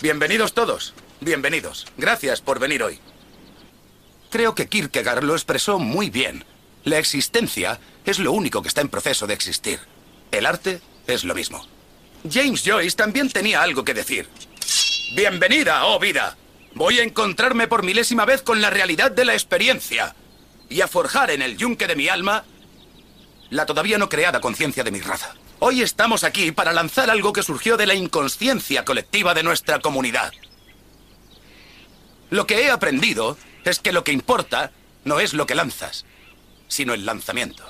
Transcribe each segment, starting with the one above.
Bienvenidos todos. Bienvenidos. Gracias por venir hoy. Creo que Kierkegaard lo expresó muy bien. La existencia es lo único que está en proceso de existir. El arte es lo mismo. James Joyce también tenía algo que decir. Bienvenida, oh vida. Voy a encontrarme por milésima vez con la realidad de la experiencia y a forjar en el yunque de mi alma la todavía no creada conciencia de mi raza. Hoy estamos aquí para lanzar algo que surgió de la inconsciencia colectiva de nuestra comunidad. Lo que he aprendido es que lo que importa no es lo que lanzas, sino el lanzamiento.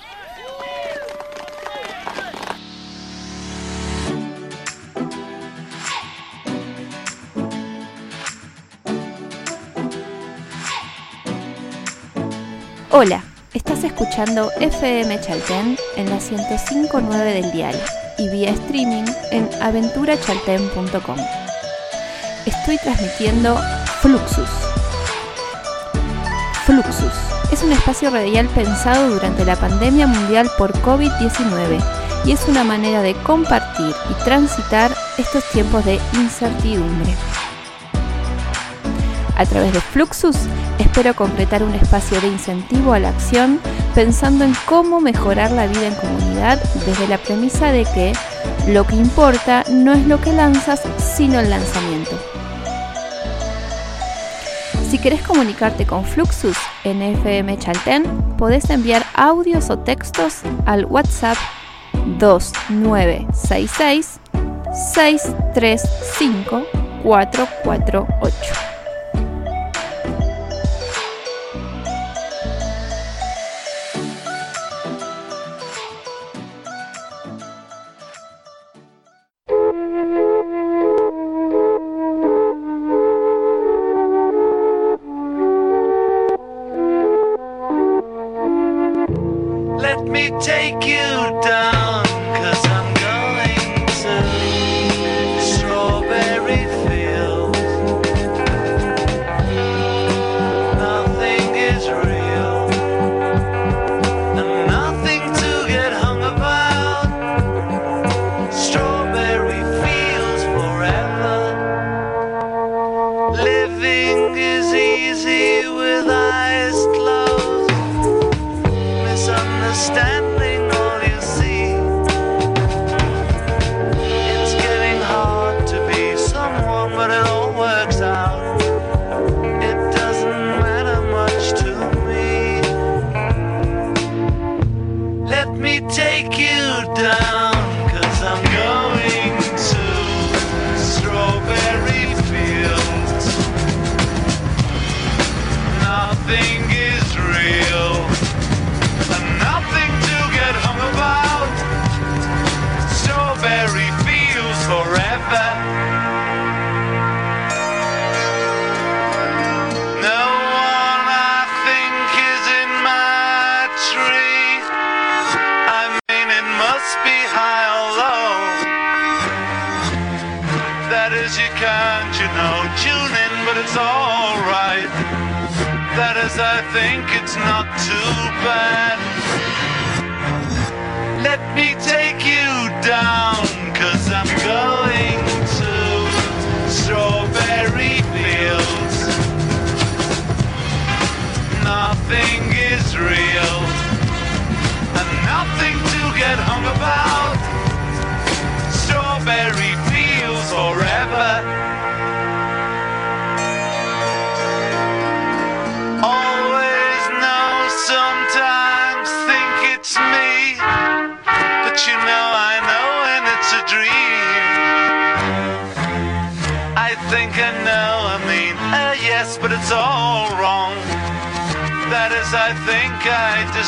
Hola, estás escuchando FM Chaltén en la 105.9 del dial y vía streaming en aventurachalten.com. Estoy transmitiendo Fluxus. Fluxus es un espacio radial pensado durante la pandemia mundial por COVID-19 y es una manera de compartir y transitar estos tiempos de incertidumbre. A través de Fluxus espero concretar un espacio de incentivo a la acción pensando en cómo mejorar la vida en comunidad desde la premisa de que lo que importa no es lo que lanzas, sino el lanzamiento. Si querés comunicarte con Fluxus en FM Chalten, podés enviar audios o textos al WhatsApp 2966 635 448.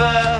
river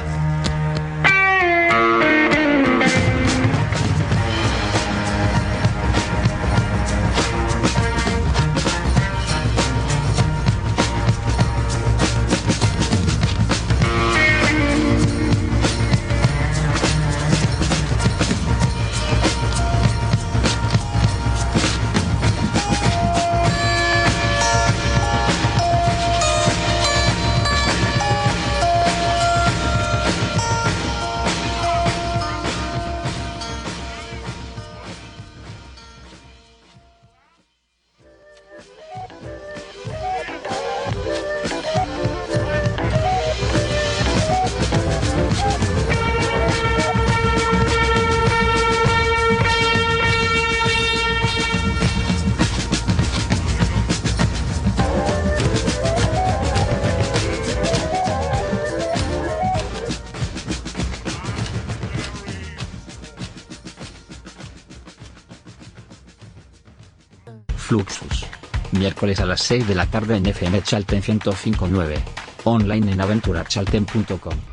Miércoles a las 6 de la tarde en FM Chalten 105.9. Online en aventurachalten.com.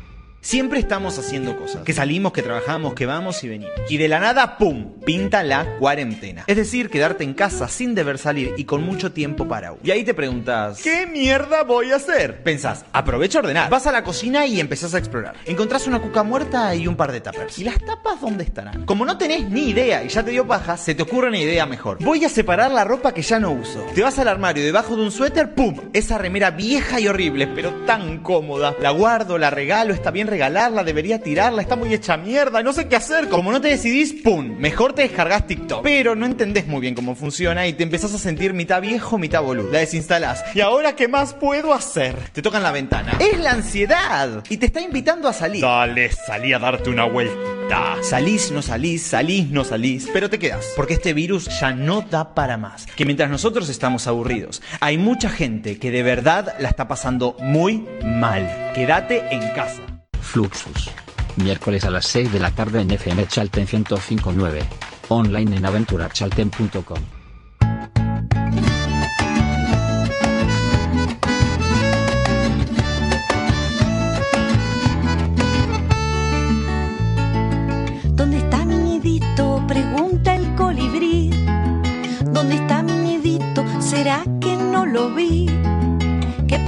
Siempre estamos haciendo cosas. Que salimos, que trabajamos, que vamos y venimos. Y de la nada, ¡pum! Pinta la cuarentena. Es decir, quedarte en casa sin deber salir y con mucho tiempo para uno. Y ahí te preguntas, ¿qué mierda voy a hacer? Pensás, aprovecha a ordenar. Vas a la cocina y empezás a explorar. Encontrás una cuca muerta y un par de tappers. ¿Y las tapas dónde estarán? Como no tenés ni idea y ya te dio paja, se te ocurre una idea mejor. Voy a separar la ropa que ya no uso. Te vas al armario debajo de un suéter, ¡pum! Esa remera vieja y horrible, pero tan cómoda. La guardo, la regalo, está bien regalarla, debería tirarla, está muy hecha mierda, no sé qué hacer. Como no te decidís, ¡pum! Mejor te descargas TikTok. Pero no entendés muy bien cómo funciona y te empezás a sentir mitad viejo, mitad boludo. La desinstalás. ¿Y ahora qué más puedo hacer? Te tocan la ventana. Es la ansiedad. Y te está invitando a salir. Dale, salí a darte una vuelta. Salís, no salís, salís, no salís. Pero te quedas. Porque este virus ya no da para más. Que mientras nosotros estamos aburridos, hay mucha gente que de verdad la está pasando muy mal. Quédate en casa. Fluxus. Miércoles a las 6 de la tarde en FM Chalten 105.9. Online en aventurachalten.com. ¿Dónde está mi nidito? Pregunta el colibrí. ¿Dónde está mi nidito? ¿Será que no lo vi?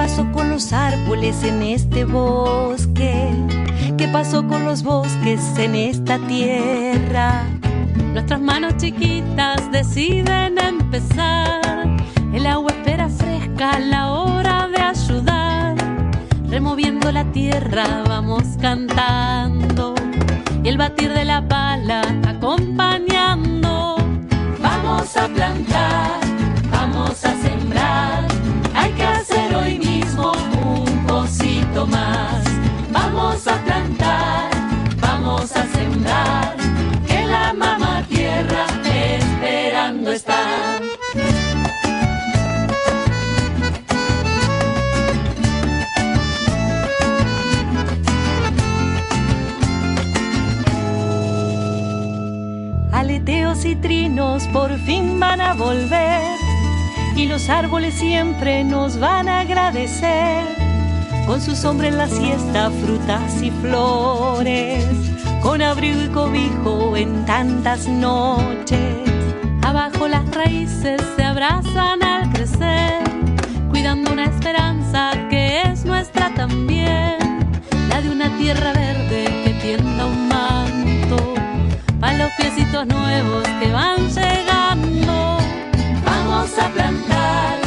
¿Qué pasó con los árboles en este bosque? ¿Qué pasó con los bosques en esta tierra? Nuestras manos chiquitas deciden empezar. El agua espera fresca la hora de ayudar. Removiendo la tierra vamos cantando. Y el batir de la pala acompañando. Vamos a plantar, Vamos a plantar, vamos a sembrar. Que la mamá tierra esperando está. Aleteos y trinos por fin van a volver y los árboles siempre nos van a agradecer. Con su sombra en la siesta, frutas y flores, con abrigo y cobijo en tantas noches. Abajo las raíces se abrazan al crecer, cuidando una esperanza que es nuestra también, la de una tierra verde que tienda un manto, para los piecitos nuevos que van llegando. Vamos a plantar,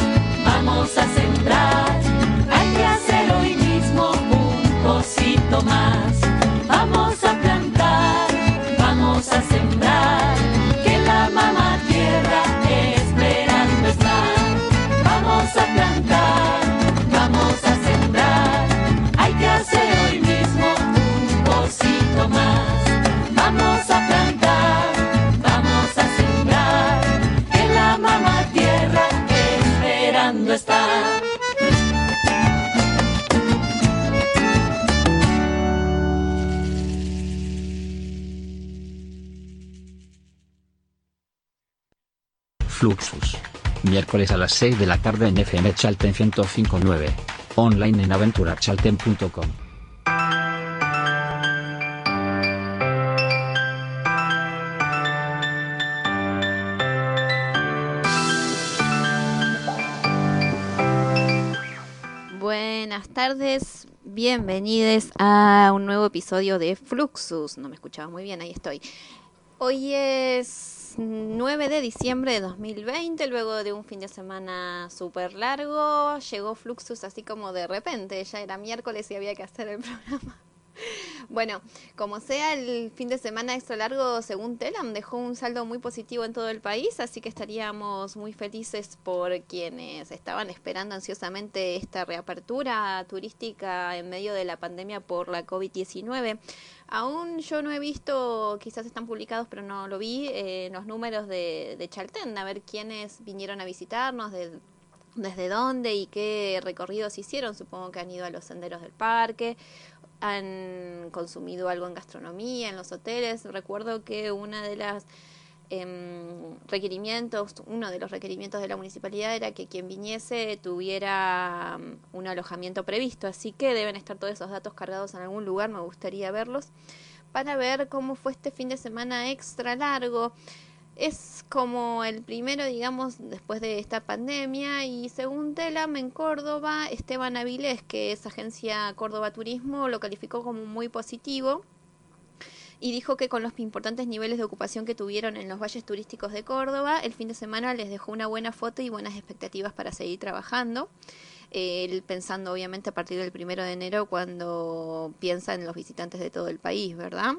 vamos a sembrar, cosito Miércoles a las 6 de la tarde en FM Chalten 105.9. Online en aventurachalten.com. Buenas tardes, bienvenidos a un nuevo episodio de Fluxus. No me escuchaba muy bien, ahí estoy. Hoy es 9 de diciembre de 2020, luego de un fin de semana súper largo, llegó Fluxus así como de repente, ya era miércoles y había que hacer el programa. Bueno, como sea, el fin de semana extra largo, según Telam, dejó un saldo muy positivo en todo el país, así que estaríamos muy felices por quienes estaban esperando ansiosamente esta reapertura turística en medio de la pandemia por la COVID-19. Aún yo no he visto, quizás están publicados, pero no lo vi, eh, los números de, de a ver quiénes vinieron a visitarnos, de, desde dónde y qué recorridos hicieron. Supongo que han ido a los senderos del parque han consumido algo en gastronomía, en los hoteles. Recuerdo que una de las em, requerimientos, uno de los requerimientos de la municipalidad era que quien viniese tuviera mm, un alojamiento previsto, así que deben estar todos esos datos cargados en algún lugar, me gustaría verlos, para ver cómo fue este fin de semana extra largo. Es como el primero, digamos, después de esta pandemia y según Telam en Córdoba, Esteban Avilés, que es agencia Córdoba Turismo, lo calificó como muy positivo y dijo que con los importantes niveles de ocupación que tuvieron en los valles turísticos de Córdoba, el fin de semana les dejó una buena foto y buenas expectativas para seguir trabajando. Él pensando obviamente a partir del primero de enero cuando piensa en los visitantes de todo el país, ¿verdad?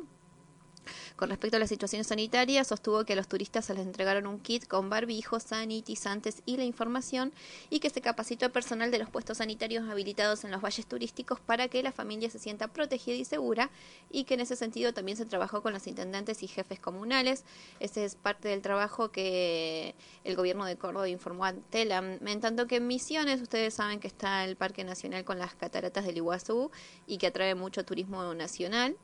Con respecto a la situación sanitaria, sostuvo que a los turistas se les entregaron un kit con barbijos, sanitizantes y la información y que se capacitó a personal de los puestos sanitarios habilitados en los valles turísticos para que la familia se sienta protegida y segura y que en ese sentido también se trabajó con los intendentes y jefes comunales. Ese es parte del trabajo que el gobierno de Córdoba informó a Telam. En tanto que en Misiones, ustedes saben que está el Parque Nacional con las cataratas del Iguazú y que atrae mucho turismo nacional.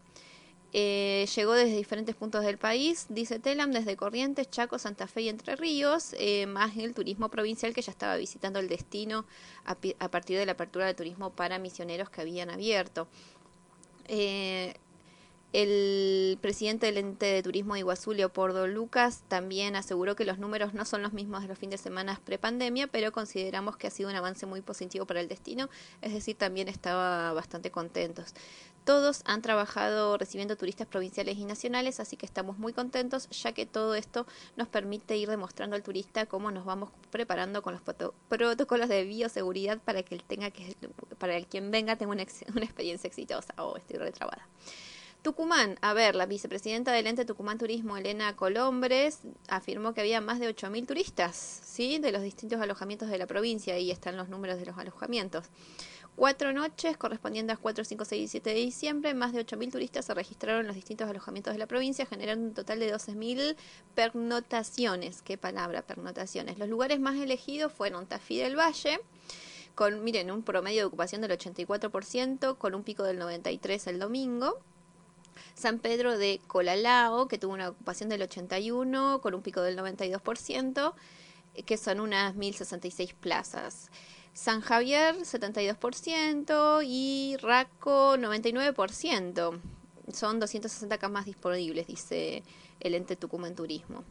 Eh, llegó desde diferentes puntos del país, dice Telam, desde Corrientes, Chaco, Santa Fe y Entre Ríos, eh, más el turismo provincial que ya estaba visitando el destino a, a, partir de la apertura del turismo para misioneros que habían abierto. Eh, el presidente del ente de turismo de Iguazú, Leopoldo Lucas, también aseguró que los números no son los mismos de los fines de semana prepandemia, pero consideramos que ha sido un avance muy positivo para el destino, es decir, también estaba bastante contentos. Todos han trabajado recibiendo turistas provinciales y nacionales, así que estamos muy contentos, ya que todo esto nos permite ir demostrando al turista cómo nos vamos preparando con los protocolos de bioseguridad para que él tenga que, para el quien venga tenga una, una experiencia exitosa. Oh, estoy retrabada. Tucumán, a ver, la vicepresidenta del ente Tucumán Turismo, Elena Colombres, afirmó que había más de 8.000 turistas, ¿sí? De los distintos alojamientos de la provincia, ahí están los números de los alojamientos. Cuatro noches, correspondientes a 4, 5, 6 y 7 de diciembre, más de 8.000 turistas se registraron en los distintos alojamientos de la provincia, generando un total de 12.000 pernotaciones. ¿Qué palabra, pernotaciones? Los lugares más elegidos fueron Tafí del Valle, con, miren, un promedio de ocupación del 84%, con un pico del 93% el domingo. San Pedro de Colalao, que tuvo una ocupación del 81 con un pico del 92%, que son unas 1066 plazas. San Javier 72% y Raco 99%. Son 260 camas disponibles, dice el ente Tucumán Turismo.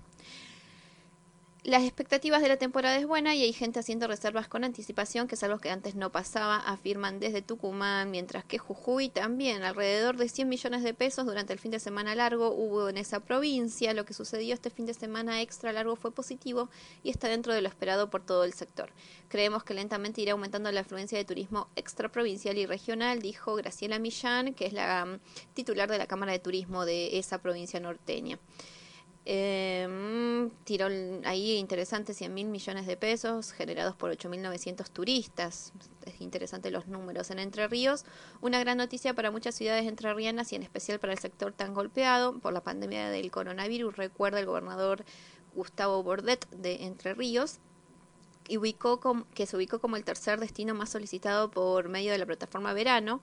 Las expectativas de la temporada es buena y hay gente haciendo reservas con anticipación, que es algo que antes no pasaba, afirman desde Tucumán, mientras que Jujuy también, alrededor de 100 millones de pesos durante el fin de semana largo hubo en esa provincia. Lo que sucedió este fin de semana extra largo fue positivo y está dentro de lo esperado por todo el sector. Creemos que lentamente irá aumentando la afluencia de turismo extraprovincial y regional, dijo Graciela Millán, que es la um, titular de la Cámara de Turismo de esa provincia norteña. Eh, tiró ahí interesante 100 mil millones de pesos generados por 8.900 turistas. Es interesante los números. En Entre Ríos, una gran noticia para muchas ciudades entrerrianas y en especial para el sector tan golpeado por la pandemia del coronavirus. Recuerda el gobernador Gustavo Bordet de Entre Ríos ubicó que se ubicó como el tercer destino más solicitado por medio de la plataforma Verano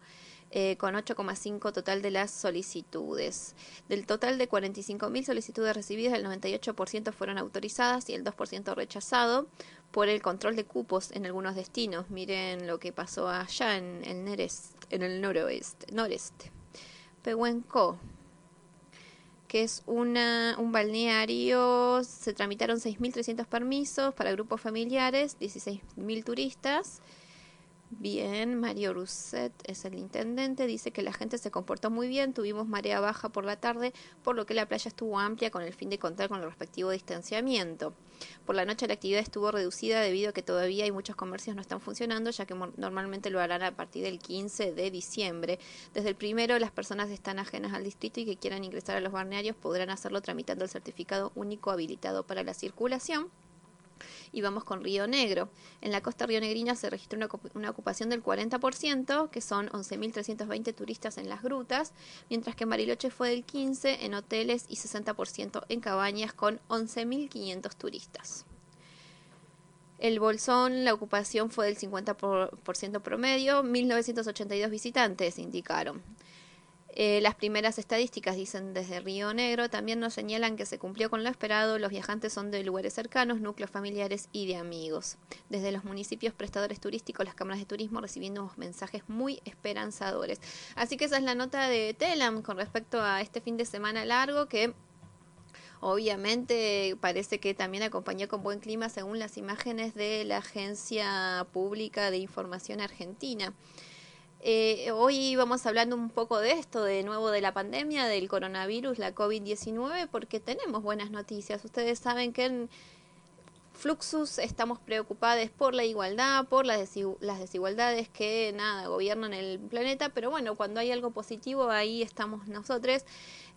eh, con 8,5 total de las solicitudes. Del total de 45.000 solicitudes recibidas, el 98% fueron autorizadas y el 2% rechazado por el control de cupos en algunos destinos. Miren lo que pasó allá en el, noreste. Pehuenco, que es una, un balneario, se tramitaron 6.300 permisos para grupos familiares, 16.000 turistas Bien, Mario Rousset es el intendente, dice que la gente se comportó muy bien, tuvimos marea baja por la tarde, por lo que la playa estuvo amplia con el fin de contar con el respectivo distanciamiento. Por la noche la actividad estuvo reducida debido a que todavía hay muchos comercios no están funcionando, ya que normalmente lo harán a partir del 15 de diciembre. Desde el primero, las personas están ajenas al distrito y que quieran ingresar a los balnearios podrán hacerlo tramitando el certificado único habilitado para la circulación y vamos con Río Negro. En la costa rionegrina se registró una, ocupación del 40%, que son 11.320 turistas en las grutas, mientras que en fue del 15% en hoteles y 60% en cabañas con 11.500 turistas. El Bolsón, la ocupación fue del 50% promedio, 1.982 visitantes, indicaron. Eh, las primeras estadísticas, dicen desde Río Negro, también nos señalan que se cumplió con lo esperado. Los viajantes son de lugares cercanos, núcleos familiares y de amigos. Desde los municipios prestadores turísticos, las cámaras de turismo recibiendo mensajes muy esperanzadores. Así que esa es la nota de Telam con respecto a este fin de semana largo que Obviamente parece que también acompañó con buen clima según las imágenes de la Agencia Pública de Información Argentina. Eh, hoy vamos hablando un poco de esto, de nuevo de la pandemia, del coronavirus, la COVID-19, porque tenemos buenas noticias. Ustedes saben que en Fluxus estamos preocupados por la igualdad, por las, las desigualdades que nada gobiernan el planeta, pero bueno, cuando hay algo positivo ahí estamos nosotros.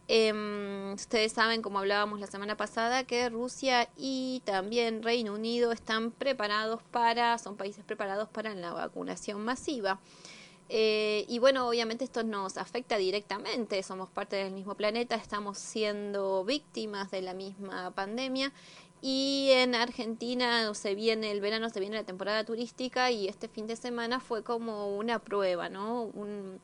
Eh, ustedes saben, como hablábamos la semana pasada, que Rusia y también Reino Unido están preparados para, son países preparados para la vacunación masiva. Eh, y bueno, obviamente esto nos afecta directamente, somos parte del mismo planeta, estamos siendo víctimas de la misma pandemia y en Argentina se viene el verano, se viene la temporada turística y este fin de semana fue como una prueba, ¿no? Un,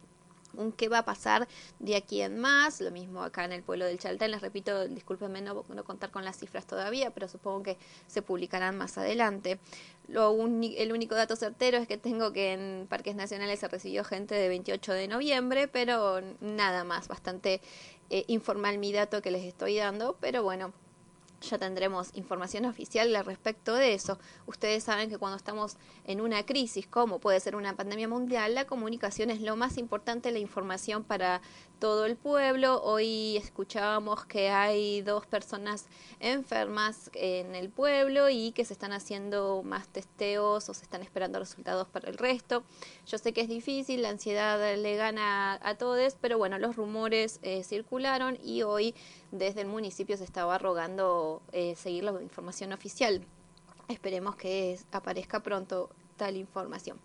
un qué va a pasar de aquí en más, lo mismo acá en el pueblo del Chaltén, les repito, discúlpenme no, no contar con las cifras todavía, pero supongo que se publicarán más adelante. Lo el único dato certero es que tengo que en Parques Nacionales se recibió gente de 28 de noviembre, pero nada más, bastante eh, informal mi dato que les estoy dando, pero bueno, ya tendremos información oficial al respecto de eso. Ustedes saben que cuando estamos en una crisis, como puede ser una pandemia mundial, la comunicación es lo más importante, la información para todo el pueblo. Hoy escuchábamos que hay dos personas enfermas en el pueblo y que se están haciendo más testeos o se están esperando resultados para el resto. Yo sé que es difícil, la ansiedad le gana a todos, pero bueno, los rumores eh, circularon y hoy desde el municipio se estaba rogando eh, seguir la información oficial. Esperemos que aparezca pronto tal información.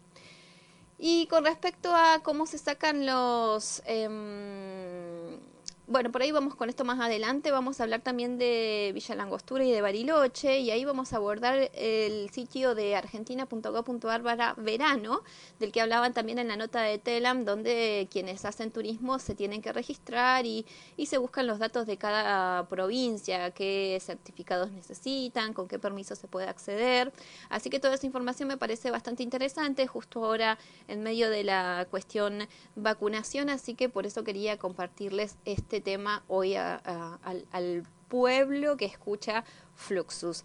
Y con respecto a cómo se sacan los... Em, bueno, por ahí vamos con esto más adelante. Vamos a hablar también de Villa Langostura y de Bariloche. Y ahí vamos a abordar el sitio de argentina.gov.ar para verano, del que hablaban también en la nota de Telam, donde quienes hacen turismo se tienen que registrar y, y se buscan los datos de cada provincia, qué certificados necesitan, con qué permiso se puede acceder. Así que toda esa información me parece bastante interesante, justo ahora en medio de la cuestión vacunación. Así que por eso quería compartirles este tema hoy al, pueblo que escucha Fluxus.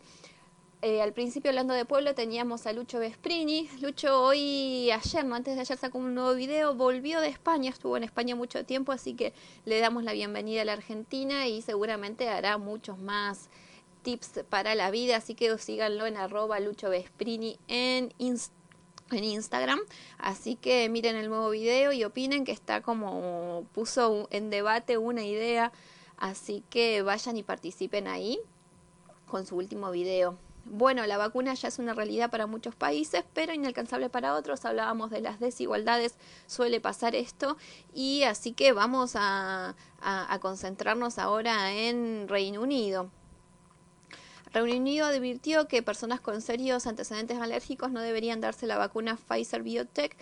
Eh, al principio hablando de pueblo teníamos a Lucho Vesprini. Lucho hoy, ayer, no antes de ayer sacó un nuevo video, volvió de España, estuvo en España mucho tiempo, así que le damos la bienvenida a la Argentina y seguramente hará muchos más tips para la vida, así que síganlo en arroba Lucho Vesprini en Instagram en Instagram. Así que miren el nuevo video y opinen que está como puso en debate una idea. Así que vayan y participen ahí con su último video. Bueno, la vacuna ya es una realidad para muchos países, pero inalcanzable para otros. Hablábamos de las desigualdades, suele pasar esto. Y así que vamos a, a concentrarnos ahora en Reino Unido. Reino Unido advirtió que personas con serios antecedentes alérgicos no deberían darse la vacuna Pfizer Biotech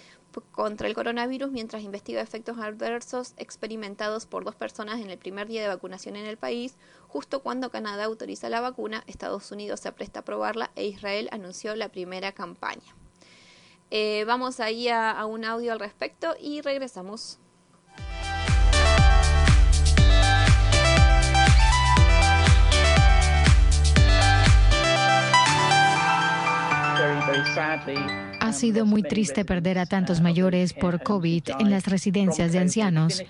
contra el coronavirus mientras investiga efectos adversos experimentados por dos personas en el primer día de vacunación en el país, justo cuando Canadá autoriza la vacuna, Estados Unidos se apresta a probarla e Israel anunció la primera campaña. Eh, vamos ahí a un audio al respecto y regresamos. Ha sido muy triste perder a tantos mayores por COVID en las residencias de ancianos.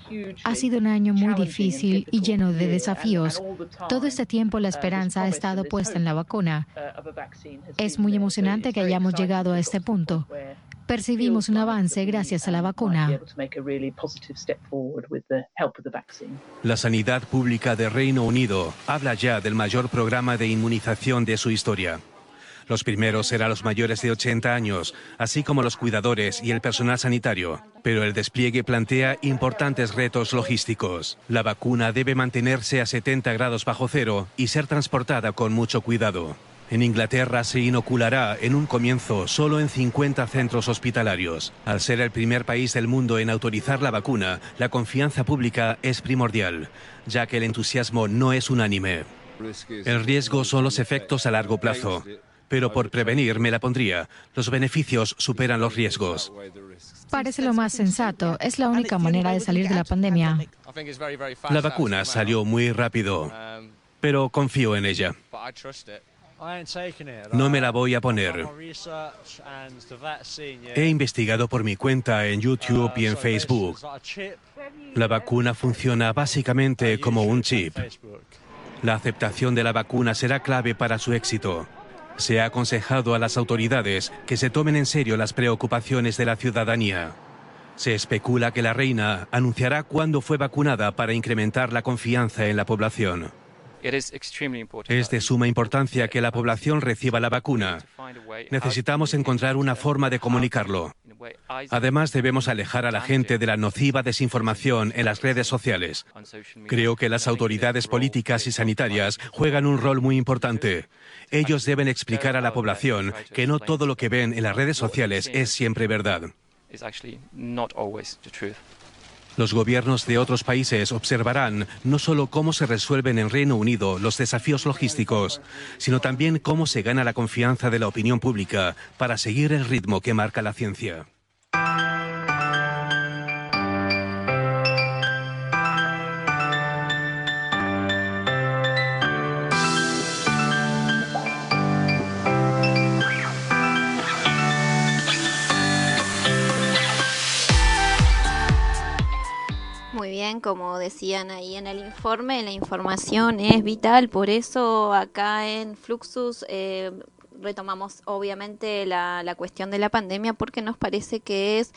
Ha sido un año muy difícil y lleno de desafíos. Todo este tiempo la esperanza ha estado puesta en la vacuna. Es muy emocionante que hayamos llegado a este punto. Percibimos un avance gracias a la vacuna. La sanidad pública de Reino Unido habla ya del mayor programa de inmunización de su historia. Los primeros serán los mayores de 80 años, así como los cuidadores y el personal sanitario. Pero el despliegue plantea importantes retos logísticos. La vacuna debe mantenerse a 70 grados bajo cero y ser transportada con mucho cuidado. En Inglaterra se inoculará en un comienzo solo en 50 centros hospitalarios. Al ser el primer país del mundo en autorizar la vacuna, la confianza pública es primordial, ya que el entusiasmo no es unánime. El riesgo son los efectos a largo plazo, pero por prevenir me la pondría. Los beneficios superan los riesgos. Parece lo más sensato. Es la única manera de salir de la pandemia. La vacuna salió muy rápido, pero confío en ella. No me la voy a poner. He investigado por mi cuenta en YouTube y en Facebook. La vacuna funciona básicamente como un chip. La aceptación de la vacuna será clave para su éxito. Se ha aconsejado a las autoridades que se tomen en serio las preocupaciones de la ciudadanía. Se especula que la reina anunciará cuándo fue vacunada para incrementar la confianza en la población. Es de suma importancia que la población reciba la vacuna. Necesitamos encontrar una forma de comunicarlo. Además, debemos alejar a la gente de la nociva desinformación en las redes sociales. Creo que las autoridades políticas y sanitarias juegan un rol muy importante. Ellos deben explicar a la población que no todo lo que ven en las redes sociales es siempre verdad. Los gobiernos de otros países observarán no solo cómo se resuelven en Reino Unido los desafíos logísticos, sino también cómo se gana la confianza de la opinión pública para seguir el ritmo que marca la ciencia. Como decían ahí en el informe, la información es vital, por eso acá en Fluxus eh, retomamos obviamente la, la cuestión de la pandemia porque nos parece que es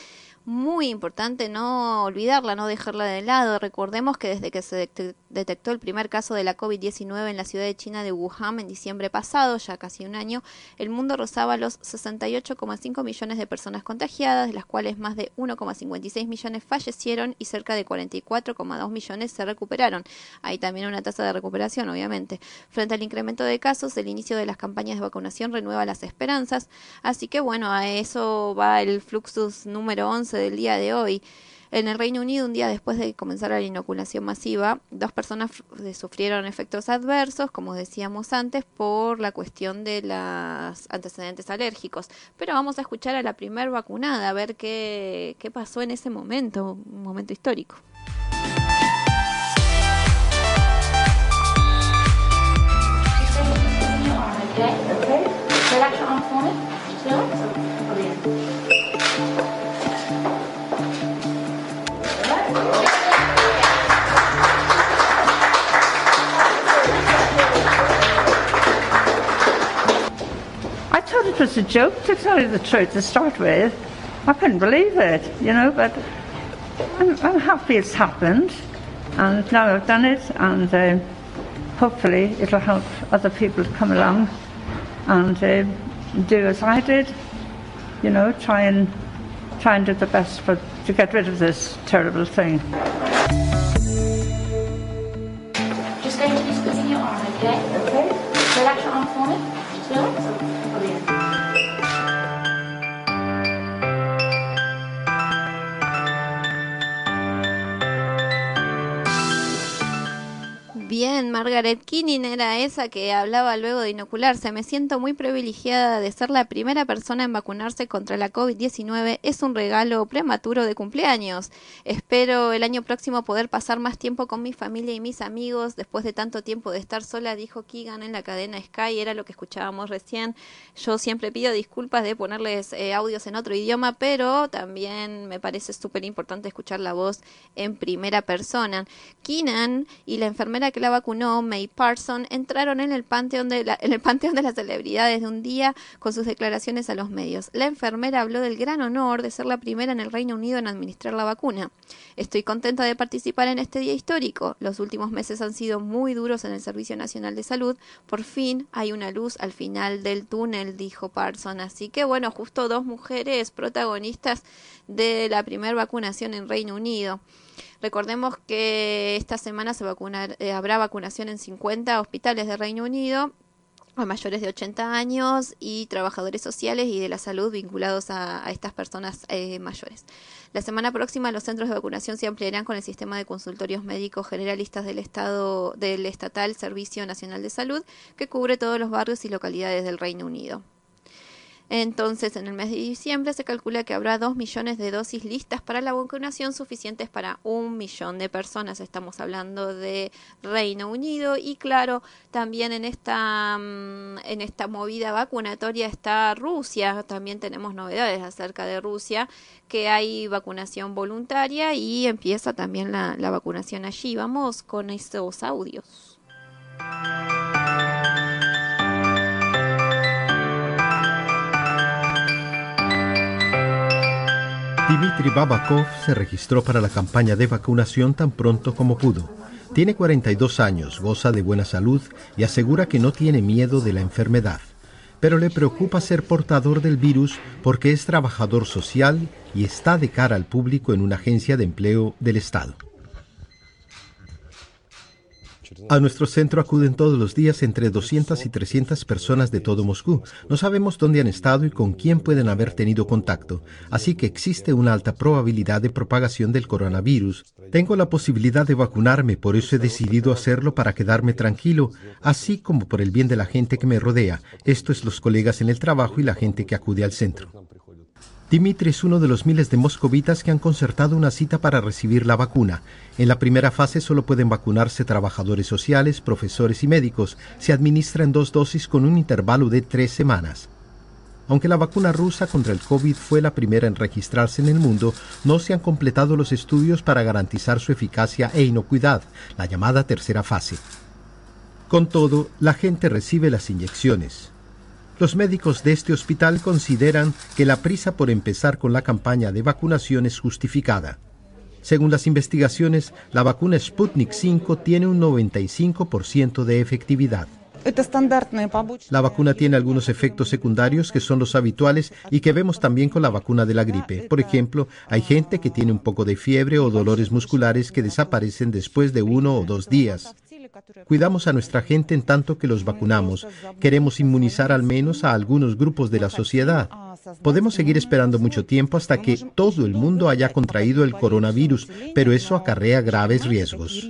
muy importante no olvidarla, no dejarla de lado. Recordemos que desde que se detectó el primer caso de la COVID-19 en la ciudad de China de Wuhan en diciembre pasado, ya casi un año, el mundo rozaba los 68,5 millones de personas contagiadas, de las cuales más de 1,56 millones fallecieron y cerca de 44,2 millones se recuperaron. Hay también una tasa de recuperación, obviamente. Frente al incremento de casos, el inicio de las campañas de vacunación renueva las esperanzas. Así que bueno, a eso va el Fluxus número 11 del día de hoy. En el Reino Unido, un día después de comenzar la inoculación masiva, dos personas sufrieron efectos adversos, como decíamos antes, por la cuestión de los antecedentes alérgicos. Pero vamos a escuchar a la primer vacunada, a ver qué, qué pasó en ese momento, un momento histórico. Thought it was a joke, to tell you the truth, to start with. I couldn't believe it, you know, but I'm, I'm happy it's happened. And now I've done it, and uh, hopefully it'll help other people come along and uh, do as I did, you know, try and try and do the best for to get rid of this terrible thing. Just going to be squeezing your arm, okay? Okay. Relax your arm Bien, Margaret Kinning era esa que hablaba luego de inocularse. Me siento muy privilegiada de ser la primera persona en vacunarse contra la COVID-19. Es un regalo prematuro de cumpleaños. Espero el año próximo poder pasar más tiempo con mi familia y mis amigos. Después de tanto tiempo de estar sola, dijo Keegan en la cadena Sky. Era lo que escuchábamos recién. Yo siempre pido disculpas de ponerles eh, audios en otro idioma, pero también me parece súper importante escuchar la voz en primera persona. Keenan y la enfermera que la vacunó, May Parson, entraron en el, panteón de la, en el panteón de las celebridades de un día con sus declaraciones a los medios. La enfermera habló del gran honor de ser la primera en el Reino Unido en administrar la vacuna. Estoy contenta de participar en este día histórico. Los últimos meses han sido muy duros en el Servicio Nacional de Salud. Por fin hay una luz al final del túnel, dijo Parson. Así que bueno, justo dos mujeres protagonistas de la primera vacunación en Reino Unido. Recordemos que esta semana se eh, habrá vacunación en 50 hospitales de Reino Unido a mayores de 80 años y trabajadores sociales y de la salud vinculados a, estas personas eh, mayores. La semana próxima los centros de vacunación se ampliarán con el sistema de consultorios médicos generalistas del Estado del estatal Servicio Nacional de Salud que cubre todos los barrios y localidades del Reino Unido. Entonces, en el mes de diciembre se calcula que habrá 2 millones de dosis listas para la vacunación suficientes para un millón de personas. Estamos hablando de Reino Unido y claro, también en esta, mm, en esta movida vacunatoria está Rusia. También tenemos novedades acerca de Rusia, que hay vacunación voluntaria y empieza también la, la vacunación allí. Vamos con estos audios. Dmitry Babakov se registró para la campaña de vacunación tan pronto como pudo. Tiene 42 años, goza de buena salud y asegura que no tiene miedo de la enfermedad. Pero le preocupa ser portador del virus porque es trabajador social y está de cara al público en una agencia de empleo del Estado. A nuestro centro acuden todos los días entre 200 y 300 personas de todo Moscú. No sabemos dónde han estado y con quién pueden haber tenido contacto, así que existe una alta probabilidad de propagación del coronavirus. Tengo la posibilidad de vacunarme, por eso he decidido hacerlo para quedarme tranquilo, así como por el bien de la gente que me rodea. Esto es los colegas en el trabajo y la gente que acude al centro. Dimitri es uno de los miles de moscovitas que han concertado una cita para recibir la vacuna. En la primera fase solo pueden vacunarse trabajadores sociales, profesores y médicos. Se administra en dos dosis con un intervalo de tres semanas. Aunque la vacuna rusa contra el COVID fue la primera en registrarse en el mundo, no se han completado los estudios para garantizar su eficacia e inocuidad, la llamada tercera fase. Con todo, la gente recibe las inyecciones. Los médicos de este hospital consideran que la prisa por empezar con la campaña de vacunación es justificada. Según las investigaciones, la vacuna Sputnik 5 tiene un 95% de efectividad. La vacuna tiene algunos efectos secundarios que son los habituales y que vemos también con la vacuna de la gripe. Por ejemplo, hay gente que tiene un poco de fiebre o dolores musculares que desaparecen después de uno o dos días. Cuidamos a nuestra gente en tanto que los vacunamos. Queremos inmunizar al menos a algunos grupos de la sociedad. Podemos seguir esperando mucho tiempo hasta que todo el mundo haya contraído el coronavirus, pero eso acarrea graves riesgos.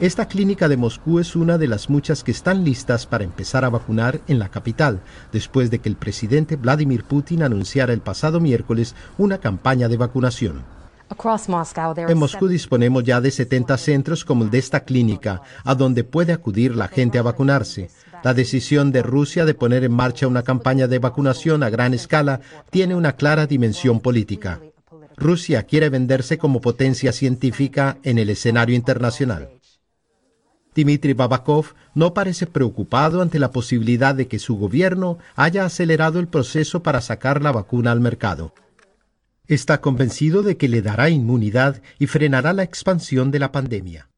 Esta clínica de Moscú es una de las muchas que están listas para empezar a vacunar en la capital, después de que el presidente Vladimir Putin anunciara el pasado miércoles una campaña de vacunación. En Moscú disponemos ya de 70 centros como el de esta clínica, a donde puede acudir la gente a vacunarse. La decisión de Rusia de poner en marcha una campaña de vacunación a gran escala tiene una clara dimensión política. Rusia quiere venderse como potencia científica en el escenario internacional. Dmitry Babakov no parece preocupado ante la posibilidad de que su gobierno haya acelerado el proceso para sacar la vacuna al mercado. Está convencido de que le dará inmunidad y frenará la expansión de la pandemia.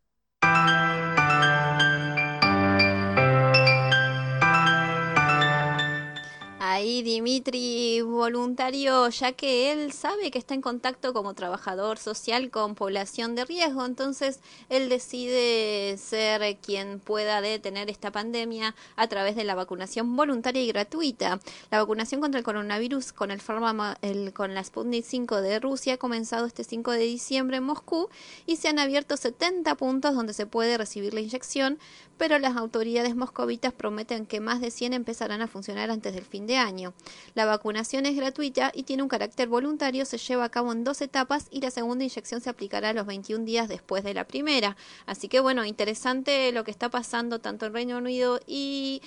Dimitri voluntario, ya que él sabe que está en contacto como trabajador social con población de riesgo, entonces él decide ser quien pueda detener esta pandemia a través de la vacunación voluntaria y gratuita. La vacunación contra el coronavirus con el, el con la Sputnik 5 de Rusia ha comenzado este 5 de diciembre en Moscú y se han abierto 70 puntos donde se puede recibir la inyección, pero las autoridades moscovitas prometen que más de 100 empezarán a funcionar antes del fin de año. La vacunación es gratuita y tiene un carácter voluntario, se lleva a cabo en dos etapas y la segunda inyección se aplicará a los 21 días después de la primera. Así que bueno, interesante lo que está pasando tanto en Reino Unido y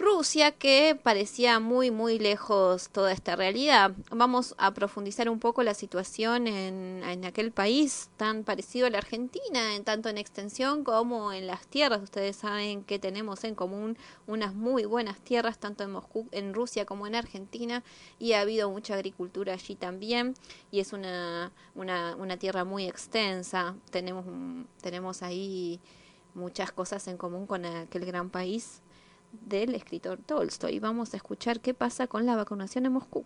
Rusia, que parecía muy, muy lejos toda esta realidad. Vamos a profundizar un poco la situación en, en, aquel país tan parecido a la Argentina, en tanto en extensión como en las tierras. Ustedes saben que tenemos en común unas muy buenas tierras, tanto en Moscú, en Rusia como en Argentina, y ha habido mucha agricultura allí también, y es una, una, una tierra muy extensa. Tenemos, tenemos ahí muchas cosas en común con aquel gran país del escritor Tolstoy. Vamos a escuchar qué pasa con la vacunación en Moscú.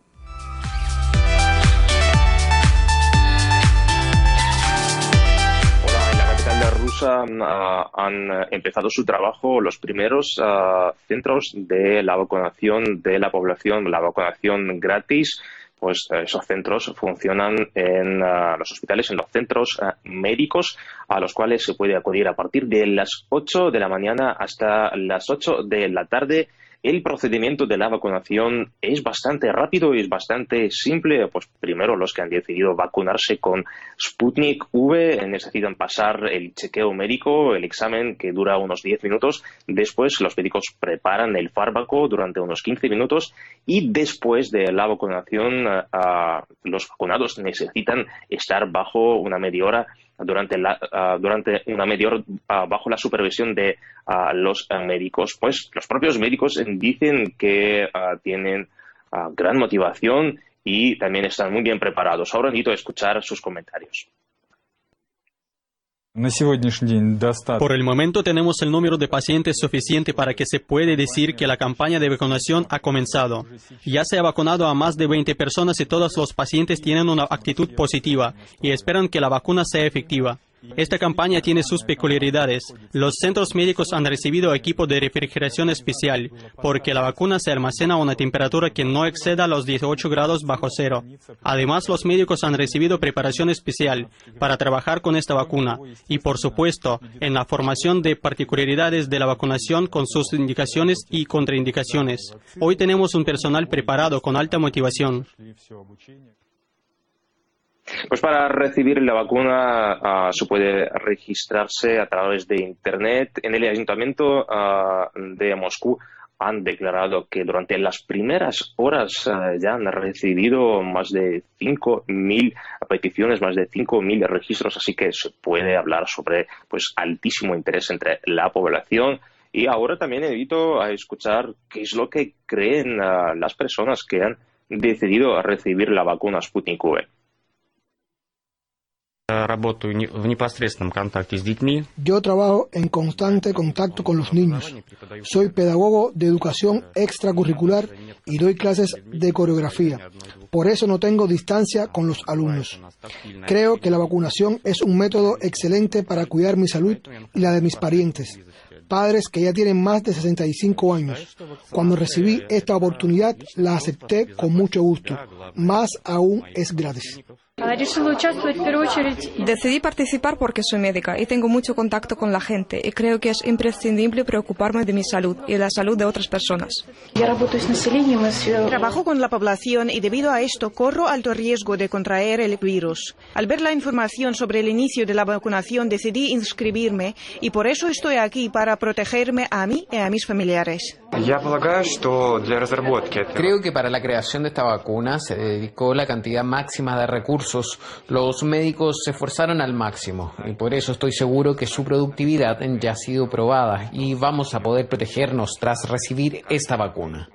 La de Rusia ah, han empezado su trabajo los primeros ah, centros de la vacunación de la población, la vacunación gratis. Pues esos centros funcionan en ah, los hospitales, en los centros médicos, a los cuales se puede acudir a partir de las 8 de la mañana hasta las 8 de la tarde el procedimiento de la vacunación es bastante rápido y es bastante simple. Pues primero los que han decidido vacunarse con Sputnik V necesitan pasar el chequeo médico, el examen que dura unos 10 minutos. Después los médicos preparan el fármaco durante unos 15 minutos y después de la vacunación los vacunados necesitan estar bajo una media hora durante, la, ah, durante una media hora ah, bajo la supervisión de ah, los médicos. Pues los propios médicos dicen que tienen gran motivación y también están muy bien preparados. Ahora necesito escuchar sus comentarios. Por el momento tenemos el número de pacientes suficiente para que se puede decir que la campaña de vacunación ha comenzado. Ya se ha vacunado a más de 20 personas y todos los pacientes tienen una actitud positiva y esperan que la vacuna sea efectiva. Esta campaña tiene sus peculiaridades. Los centros médicos han recibido equipo de refrigeración especial, porque la vacuna se almacena a una temperatura que no exceda los 18 grados bajo cero. Además, los médicos han recibido preparación especial para trabajar con esta vacuna y, por supuesto, en la formación de particularidades de la vacunación con sus indicaciones y contraindicaciones. Hoy tenemos un personal preparado con alta motivación. Pues para recibir la vacuna ah, se puede registrarse a través de Internet. En el Ayuntamiento ah, de Moscú han declarado que durante las primeras horas ah, ya han recibido más de 5.000 peticiones, más de 5.000 registros, así que se puede hablar sobre pues altísimo interés entre la población. Y ahora también invito a escuchar qué es lo que creen las personas que han decidido recibir la vacuna Sputnik V. Yo trabajo en constante contacto con los niños. Soy pedagogo de educación extracurricular y doy clases de coreografía. Por eso no tengo distancia con los alumnos. Creo que la vacunación es un método excelente para cuidar mi salud y la de mis parientes padres que ya tienen más de 65 años. Cuando recibí esta oportunidad, la acepté con mucho gusto. Más aún es gratis. Decidí participar porque soy médica y tengo mucho contacto con la gente y creo que es imprescindible preocuparme de mi salud y la salud de otras personas. Trabajo con la población y debido a esto corro alto riesgo de contraer el virus. Al ver la información sobre el inicio de la vacunación decidí inscribirme y por eso estoy aquí para protegerme a mí y a mis familiares. Creo que para la creación de esta vacuna se dedicó la cantidad máxima de recursos. Los médicos se esforzaron al máximo y por eso estoy seguro que su productividad ya ha sido probada y vamos a poder protegernos tras recibir esta vacuna.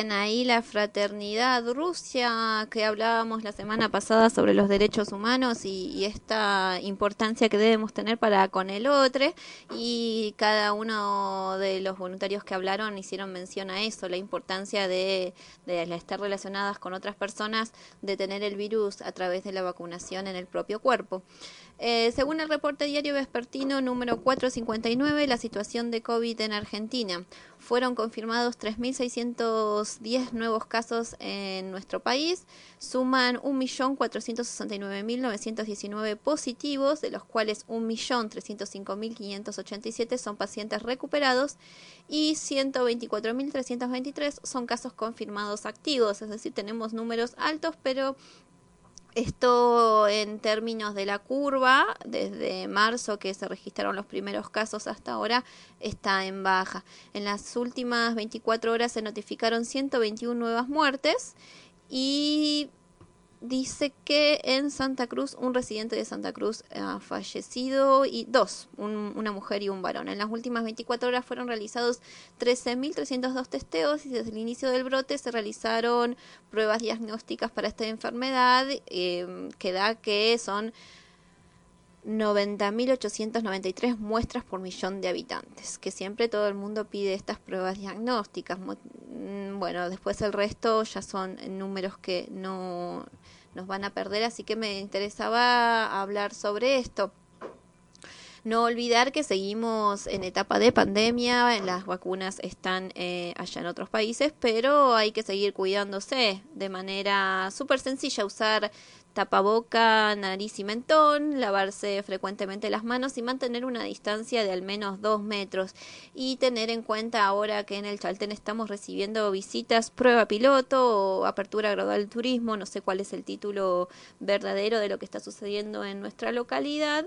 Ahí la fraternidad Rusia que hablábamos la semana pasada sobre los derechos humanos y, esta importancia que debemos tener para con el otro y cada uno de los voluntarios que hablaron hicieron mención a eso, la importancia de, de estar relacionadas con otras personas, de tener el virus a través de la vacunación en el propio cuerpo. Eh, según el reporte diario vespertino número 459, la situación de COVID en Argentina. Fueron confirmados 3.610 nuevos casos en nuestro país, suman 1.469.919 positivos, de los cuales 1.305.587 son pacientes recuperados y 124.323 son casos confirmados activos, es decir, tenemos números altos, pero esto en términos de la curva, desde marzo que se registraron los primeros casos hasta ahora, está en baja. En las últimas 24 horas se notificaron 121 nuevas muertes y dice que en Santa Cruz un residente de Santa Cruz ha fallecido y dos, una mujer y un varón. En las últimas 24 horas fueron realizados 13.302 testeos y desde el inicio del brote se realizaron pruebas diagnósticas para esta enfermedad eh, que da que son 90.893 muestras por millón de habitantes, que siempre todo el mundo pide estas pruebas diagnósticas. Mm, bueno, después el resto ya son números que no nos van a perder, así que me interesaba hablar sobre esto. No olvidar que seguimos en etapa de pandemia, las vacunas están eh, allá en otros países, pero hay que seguir cuidándose de manera súper sencilla, usar tapaboca, nariz y mentón, lavarse frecuentemente las manos y mantener una distancia de al menos dos metros. Y tener en cuenta ahora que en el Chaltén estamos recibiendo visitas prueba piloto o apertura gradual del turismo, no sé cuál es el título verdadero de lo que está sucediendo en nuestra localidad.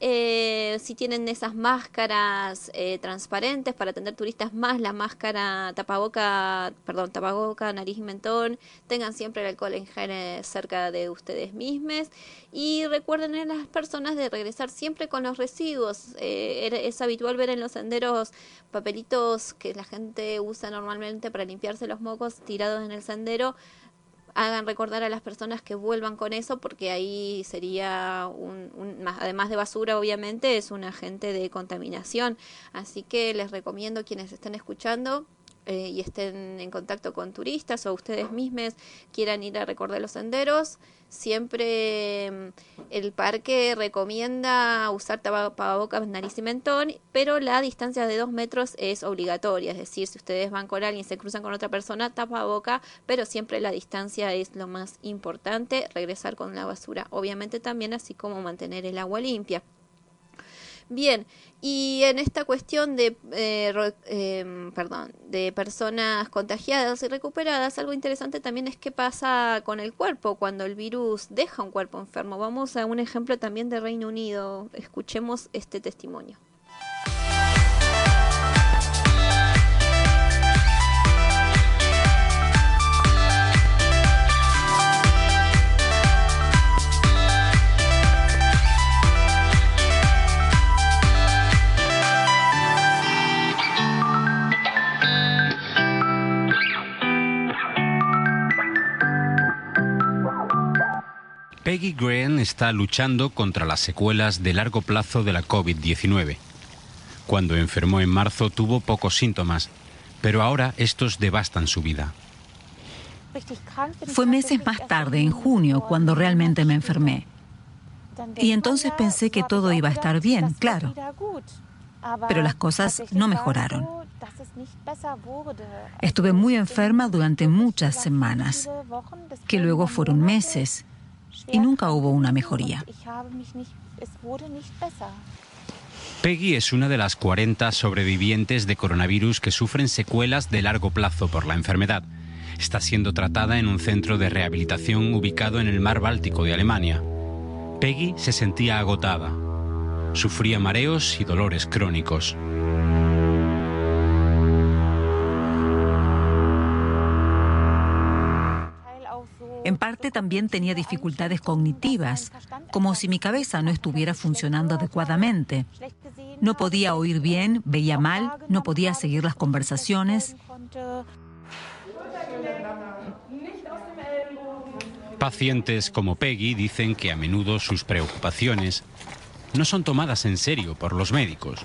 Eh, si tienen esas máscaras eh, transparentes para atender turistas más la máscara tapaboca, perdón, tapaboca, nariz y mentón, tengan siempre el alcohol en gel cerca de ustedes mismos y recuerden a las personas de regresar siempre con los residuos. Eh, es habitual ver en los senderos papelitos que la gente usa normalmente para limpiarse los mocos tirados en el sendero hagan recordar a las personas que vuelvan con eso porque ahí sería un, además de basura obviamente es un agente de contaminación. Así que les recomiendo quienes estén escuchando eh, y estén en contacto con turistas o ustedes mismos quieran ir a recordar los senderos, siempre mm, el parque recomienda usar tapabocas, nariz y mentón, pero la distancia de dos metros es obligatoria, es decir, si ustedes van con alguien, se cruzan con otra persona, tapaboca, pero siempre la distancia es lo más importante, regresar con la basura, obviamente también, así como mantener el agua limpia. Bien, y en esta cuestión de, eh, em, perdón, de personas contagiadas y recuperadas, algo interesante también es qué pasa con el cuerpo cuando el virus deja un cuerpo enfermo. Vamos a un ejemplo también de Reino Unido. Escuchemos este testimonio. Peggy Graham está luchando contra las secuelas de largo plazo de la COVID-19. Cuando enfermó en marzo tuvo pocos síntomas, pero ahora estos devastan su vida. Fue meses más tarde, en junio, cuando realmente me enfermé. Y entonces pensé que todo iba a estar bien, claro. Pero las cosas no mejoraron. Estuve muy enferma durante muchas semanas, que luego fueron meses, y nunca hubo una mejoría. Peggy es una de las 40 sobrevivientes de coronavirus que sufren secuelas de largo plazo por la enfermedad. Está siendo tratada en un centro de rehabilitación ubicado en el mar Báltico de Alemania. Peggy se sentía agotada. Sufría mareos y dolores crónicos. En parte también tenía dificultades cognitivas, como si mi cabeza no estuviera funcionando adecuadamente. No podía oír bien, veía mal, no podía seguir las conversaciones. Pacientes como Peggy dicen que a menudo sus preocupaciones no son tomadas en serio por los médicos.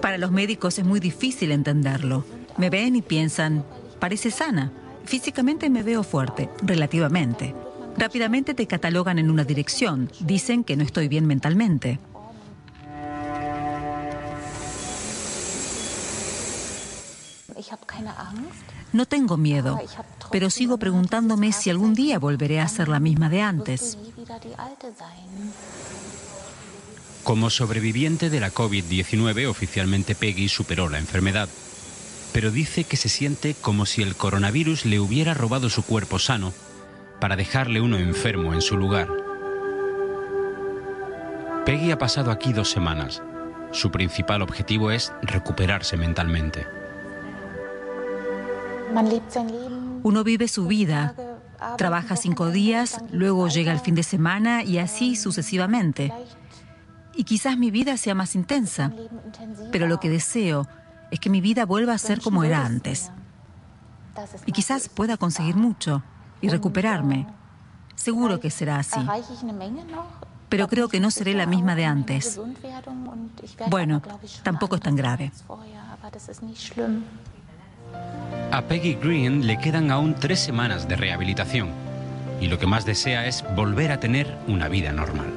Para los médicos es muy difícil entenderlo. Me ven y piensan, parece sana. Físicamente me veo fuerte, relativamente. Rápidamente te catalogan en una dirección. Dicen que no estoy bien mentalmente. No tengo miedo, pero sigo preguntándome si algún día volveré a ser la misma de antes. Como sobreviviente de la COVID-19, oficialmente Peggy superó la enfermedad pero dice que se siente como si el coronavirus le hubiera robado su cuerpo sano para dejarle uno enfermo en su lugar. Peggy ha pasado aquí dos semanas. Su principal objetivo es recuperarse mentalmente. Uno vive su vida, trabaja cinco días, luego llega el fin de semana y así sucesivamente. Y quizás mi vida sea más intensa, pero lo que deseo es que mi vida vuelva a ser como era antes. Y quizás pueda conseguir mucho y recuperarme. Seguro que será así. Pero creo que no seré la misma de antes. Bueno, tampoco es tan grave. A Peggy Green le quedan aún tres semanas de rehabilitación y lo que más desea es volver a tener una vida normal.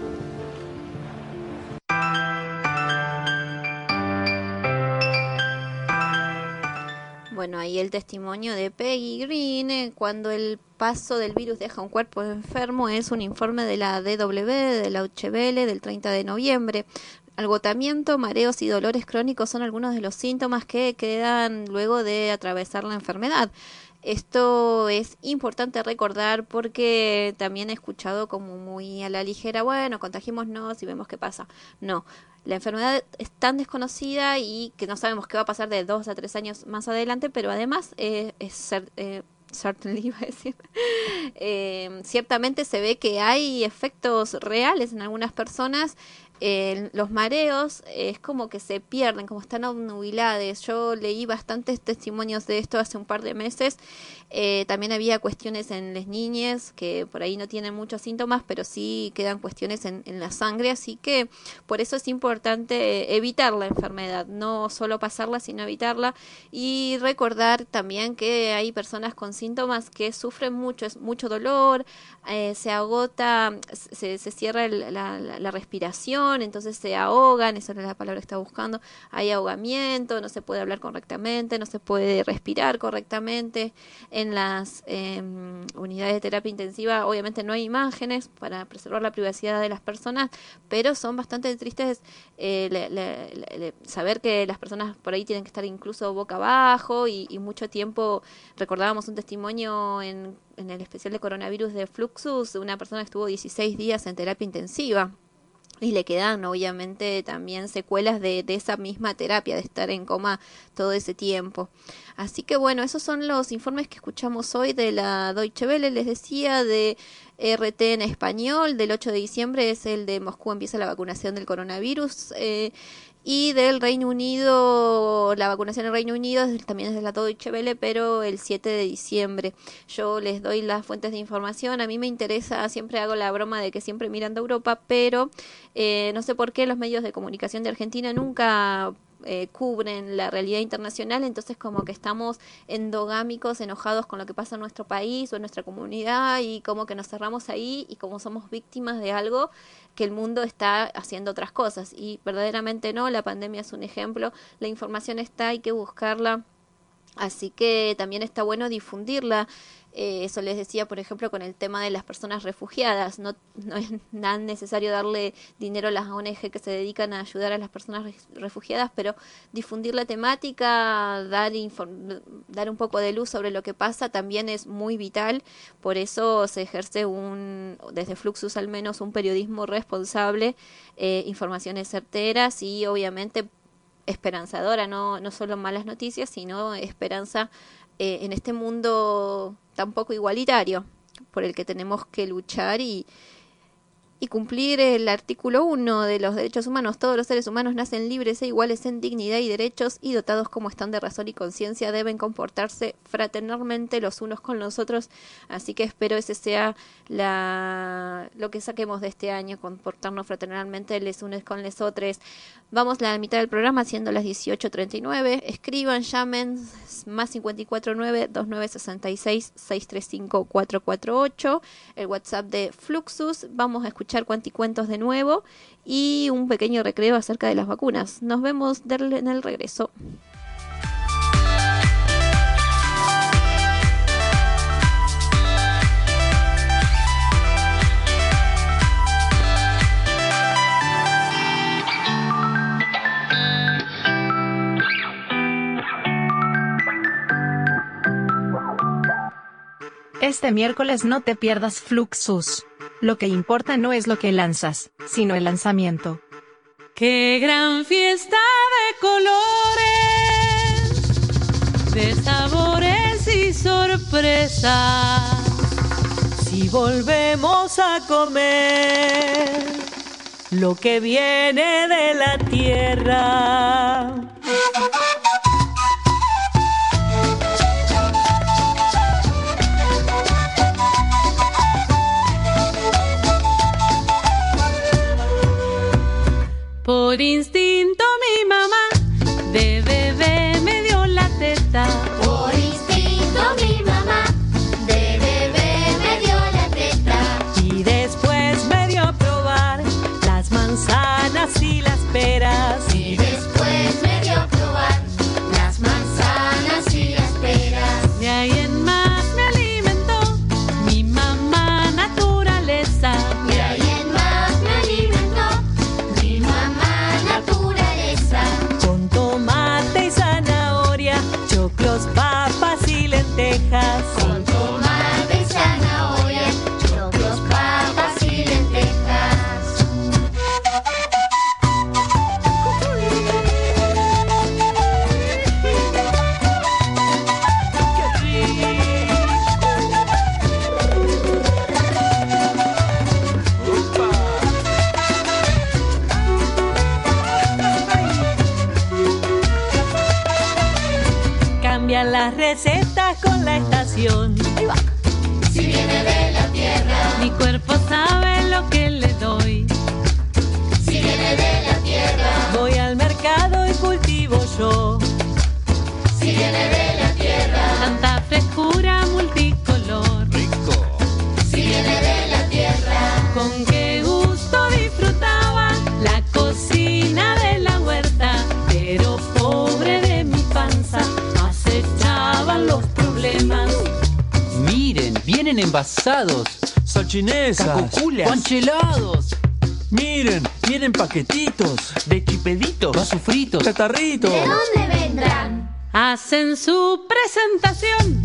Ahí el testimonio de Peggy Green, eh, cuando el paso del virus deja un cuerpo enfermo, es un informe de la DW, de la UCHBL, del 30 de noviembre. Agotamiento, mareos y dolores crónicos son algunos de los síntomas que quedan luego de atravesar la enfermedad. Esto es importante recordar porque también he escuchado como muy a la ligera, bueno, contagiémonos y vemos qué pasa. No, la enfermedad es tan desconocida y que no sabemos qué va a pasar de dos a tres años más adelante, pero además eh, es eh, eh, ciertamente se ve que hay efectos reales en algunas personas eh, los mareos es como que se pierden, como están obnubilados. Yo leí bastantes testimonios de esto hace un par de meses. Eh, también había cuestiones en las niñas que por ahí no tienen muchos síntomas, pero sí quedan cuestiones en, en la sangre. Así que por eso es importante evitar la enfermedad, no solo pasarla, sino evitarla. Y recordar también que hay personas con síntomas que sufren mucho, es mucho dolor, eh, se agota, se, se cierra el, la, la, la respiración entonces se ahogan, esa es la palabra que está buscando, hay ahogamiento, no se puede hablar correctamente, no se puede respirar correctamente. En las eh, unidades de terapia intensiva obviamente no hay imágenes para preservar la privacidad de las personas, pero son bastante tristes eh, le, le, saber que las personas por ahí tienen que estar incluso boca abajo y, y mucho tiempo, recordábamos un testimonio en, en el especial de coronavirus de Fluxus, una persona estuvo 16 días en terapia intensiva y le quedan obviamente también secuelas de, de, esa misma terapia, de estar en coma todo ese tiempo. Así que bueno, esos son los informes que escuchamos hoy de la Deutsche Welle, les decía, de RT en español, del 8 de diciembre es el de Moscú empieza la vacunación del coronavirus. Eh, y del Reino Unido, la vacunación en Reino Unido también es de la Deutsche Welle, pero el 7 de diciembre. Yo les doy las fuentes de información, a mí me interesa, siempre hago la broma de que siempre mirando Europa, pero eh, no sé por qué los medios de comunicación de Argentina nunca eh, cubren la realidad internacional, entonces como que estamos endogámicos, enojados con lo que pasa en nuestro país o en nuestra comunidad y como que nos cerramos ahí y como somos víctimas de algo que el mundo está haciendo otras cosas y verdaderamente no, la pandemia es un ejemplo, la información está, hay que buscarla. Así que también está bueno difundirla. Eh, eso les decía, por ejemplo, con el tema de las personas refugiadas. No, no es tan necesario darle dinero a las ONG que se dedican a ayudar a las personas refugiadas, pero difundir la temática, dar, dar un poco de luz sobre lo que pasa también es muy vital. Por eso se ejerce un, desde Fluxus al menos, un periodismo responsable, eh, informaciones certeras y obviamente esperanzadora, no, no solo malas noticias, sino esperanza eh, en este mundo tan poco igualitario por el que tenemos que luchar y, y cumplir el artículo 1 de los derechos humanos. Todos los seres humanos nacen libres e iguales en dignidad y derechos y dotados como están de razón y conciencia deben comportarse fraternalmente los unos con los otros. Así que espero ese sea la, lo que saquemos de este año, comportarnos fraternalmente les unes con les otros. Vamos a la mitad del programa siendo las 18.39. Escriban, llamen más 549-2966-635-448. El WhatsApp de Fluxus. Vamos a escuchar cuanticuentos de nuevo y un pequeño recreo acerca de las vacunas. Nos vemos en el regreso. Este miércoles no te pierdas Fluxus. Lo que importa no es lo que lanzas, sino el lanzamiento. ¡Qué gran fiesta de colores! De sabores y sorpresa. Si volvemos a comer lo que viene de la tierra. Por instinto mi mamá de bebé me dio la teta. Recetas con la estación. Envasados. Salchinesas. Cacoculas. Conchelados. Miren, vienen paquetitos. De chipeditos. Vasos fritos. Catarritos. ¿De dónde vendrán? Hacen su presentación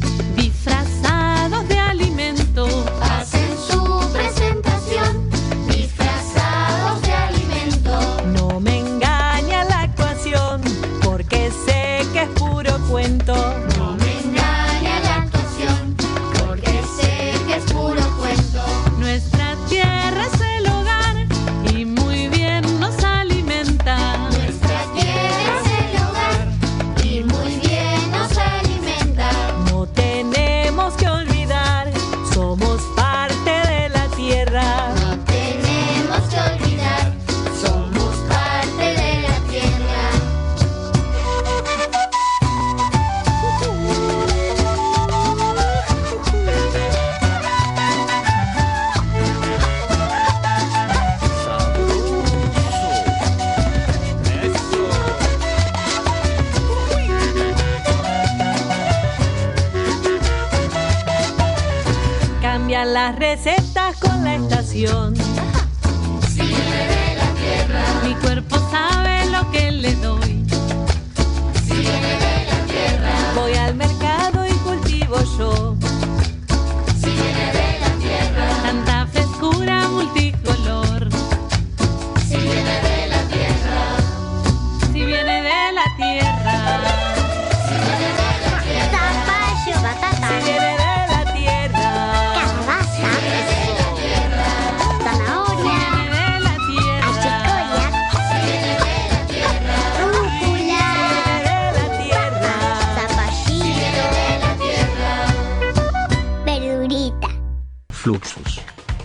las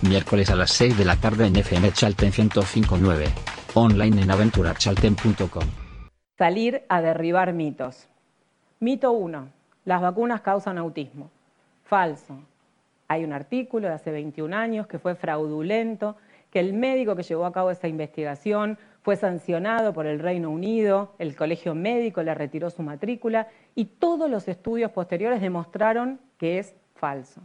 Miércoles a las 6 de la tarde en FM Chalten 105.9. Online en aventurachalten.com. Salir a derribar mitos. Mito 1. Las vacunas causan autismo. Falso. Hay un artículo de hace 21 años que fue fraudulento, que el médico que llevó a cabo esa investigación fue sancionado por el Reino Unido, el colegio médico le retiró su matrícula y todos los estudios posteriores demostraron que es falso.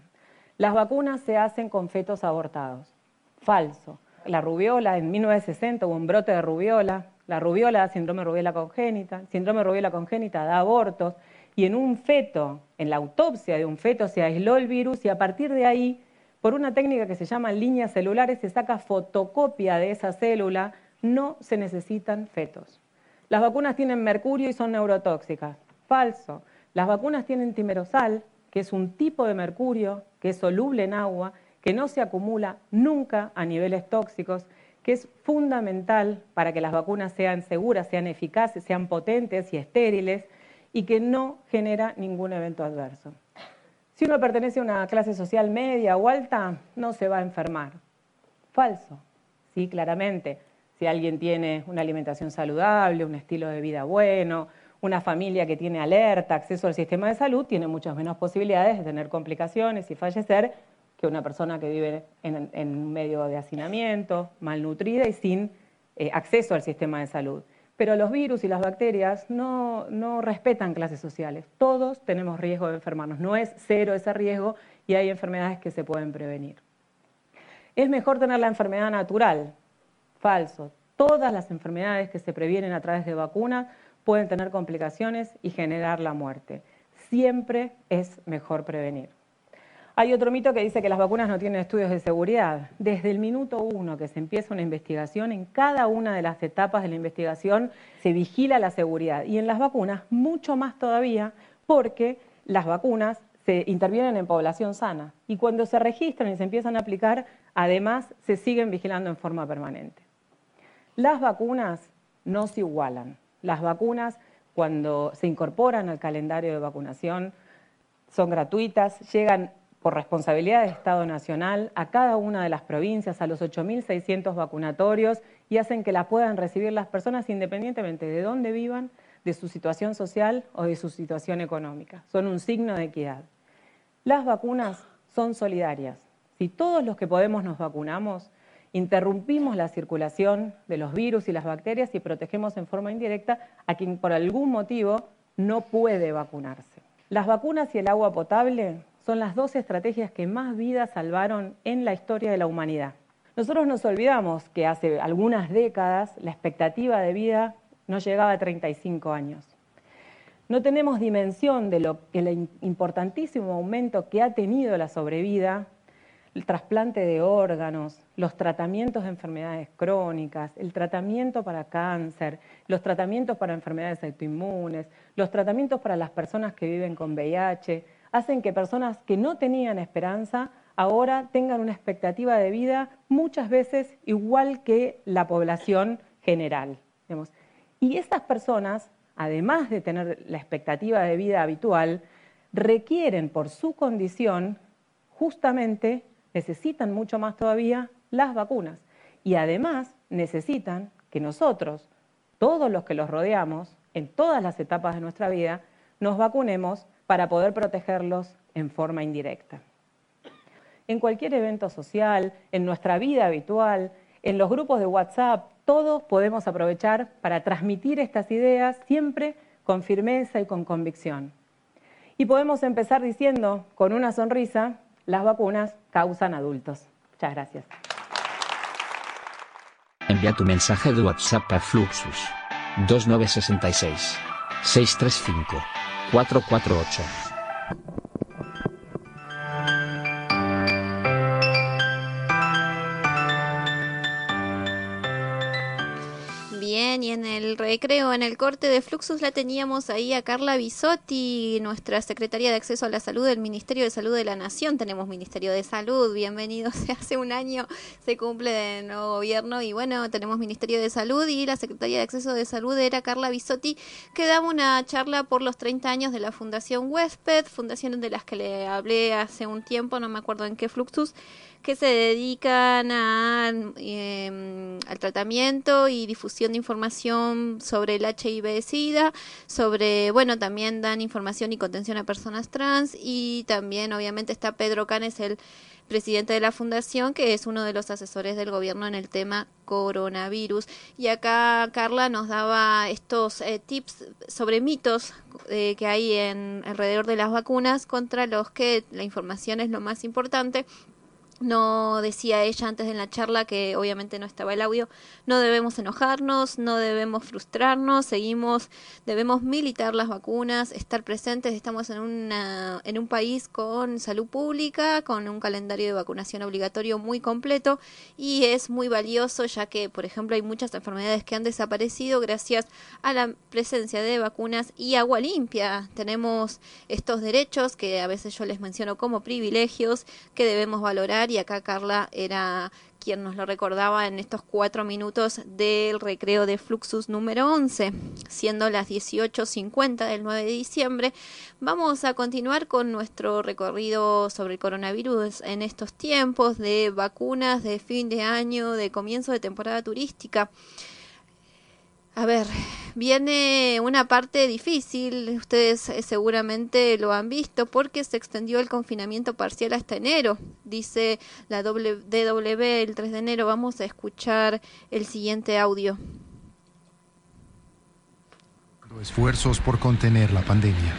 Las vacunas se hacen con fetos abortados. Falso. La rubiola, en 1960 hubo un brote de rubiola. La rubiola da síndrome de rubiola congénita. Síndrome de rubiola congénita da abortos. Y en un feto, en la autopsia de un feto, se aisló el virus y a partir de ahí, por una técnica que se llama líneas celulares, se saca fotocopia de esa célula. No se necesitan fetos. Las vacunas tienen mercurio y son neurotóxicas. Falso. Las vacunas tienen timerosal, que es un tipo de mercurio que es soluble en agua, que no se acumula nunca a niveles tóxicos, que es fundamental para que las vacunas sean seguras, sean eficaces, sean potentes y estériles y que no genera ningún evento adverso. Si uno pertenece a una clase social media o alta, no se va a enfermar. Falso, sí, claramente. Si alguien tiene una alimentación saludable, un estilo de vida bueno, una familia que tiene alerta, acceso al sistema de salud, tiene muchas menos posibilidades de tener complicaciones y fallecer que una persona que vive en, un medio de hacinamiento, malnutrida y sin eh, acceso al sistema de salud. Pero los virus y las bacterias no, no respetan clases sociales. Todos tenemos riesgo de enfermarnos. No es cero ese riesgo y hay enfermedades que se pueden prevenir. Es mejor tener la enfermedad natural. Falso. Todas las enfermedades que se previenen a través de vacunas pueden tener complicaciones y generar la muerte. Siempre es mejor prevenir. Hay otro mito que dice que las vacunas no tienen estudios de seguridad. Desde el minuto uno que se empieza una investigación, en cada una de las etapas de la investigación se vigila la seguridad. Y en las vacunas, mucho más todavía, porque las vacunas se intervienen en población sana. Y cuando se registran y se empiezan a aplicar, además se siguen vigilando en forma permanente. Las vacunas no se igualan. Las vacunas, cuando se incorporan al calendario de vacunación, son gratuitas, llegan por responsabilidad del Estado Nacional a cada una de las provincias, a los 8.600 vacunatorios y hacen que las puedan recibir las personas independientemente de dónde vivan, de su situación social o de su situación económica. Son un signo de equidad. Las vacunas son solidarias. Si todos los que podemos nos vacunamos, interrumpimos la circulación de los virus y las bacterias y protegemos en forma indirecta a quien por algún motivo no puede vacunarse. Las vacunas y el agua potable son las dos estrategias que más vidas salvaron en la historia de la humanidad. Nosotros nos olvidamos que hace algunas décadas la expectativa de vida no llegaba a 35 años. No tenemos dimensión de lo importantísimo aumento que ha tenido la sobrevida el trasplante de órganos, los tratamientos de enfermedades crónicas, el tratamiento para cáncer, los tratamientos para enfermedades autoinmunes, los tratamientos para las personas que viven con VIH, hacen que personas que no tenían esperanza ahora tengan una expectativa de vida muchas veces igual que la población general. Y estas personas, además de tener la expectativa de vida habitual, requieren por su condición justamente necesitan mucho más todavía las vacunas. Y además necesitan que nosotros, todos los que los rodeamos, en todas las etapas de nuestra vida, nos vacunemos para poder protegerlos en forma indirecta. En cualquier evento social, en nuestra vida habitual, en los grupos de WhatsApp, todos podemos aprovechar para transmitir estas ideas siempre con firmeza y con convicción. Y podemos empezar diciendo con una sonrisa las vacunas causan adultos. Muchas gracias. Envía tu mensaje de WhatsApp a Fluxus 2966 635 448. Recreo, en el corte de Fluxus, la teníamos ahí a Carla Bisotti, nuestra secretaria de Acceso a la Salud del Ministerio de Salud de la Nación. Tenemos Ministerio de Salud, bienvenidos. Hace un año se cumple de nuevo gobierno y bueno, tenemos Ministerio de Salud y la secretaria de Acceso de Salud era Carla Bisotti, que daba una charla por los 30 años de la Fundación Huésped, fundación de las que le hablé hace un tiempo, no me acuerdo en qué Fluxus que se dedican a, em, al tratamiento y difusión de información sobre el HIV-Sida, sobre, bueno, también dan información y contención a personas trans y también obviamente está Pedro Canes, el presidente de la fundación, que es uno de los asesores del gobierno en el tema coronavirus. Y acá Carla nos daba estos eh, tips sobre mitos eh, que hay en alrededor de las vacunas contra los que la información es lo más importante no decía ella antes en la charla que obviamente no estaba el audio, no debemos enojarnos, no debemos frustrarnos, seguimos, debemos militar las vacunas, estar presentes, estamos en, una, en un país con salud pública, con un calendario de vacunación obligatorio muy completo y es muy valioso ya que, por ejemplo, hay muchas enfermedades que han desaparecido gracias a la presencia de vacunas y agua limpia. Tenemos estos derechos que a veces yo les menciono como privilegios que debemos valorar y acá Carla era quien nos lo recordaba en estos cuatro minutos del recreo de Fluxus número 11, siendo las 18.50 del 9 de diciembre. Vamos a continuar con nuestro recorrido sobre el coronavirus en estos tiempos de vacunas, de fin de año, de comienzo de temporada turística. A ver, viene una parte difícil, ustedes eh, seguramente lo han visto, porque se extendió el confinamiento parcial hasta enero, dice la DW el 3 de enero. Vamos a escuchar el siguiente audio. Esfuerzos por contener la pandemia.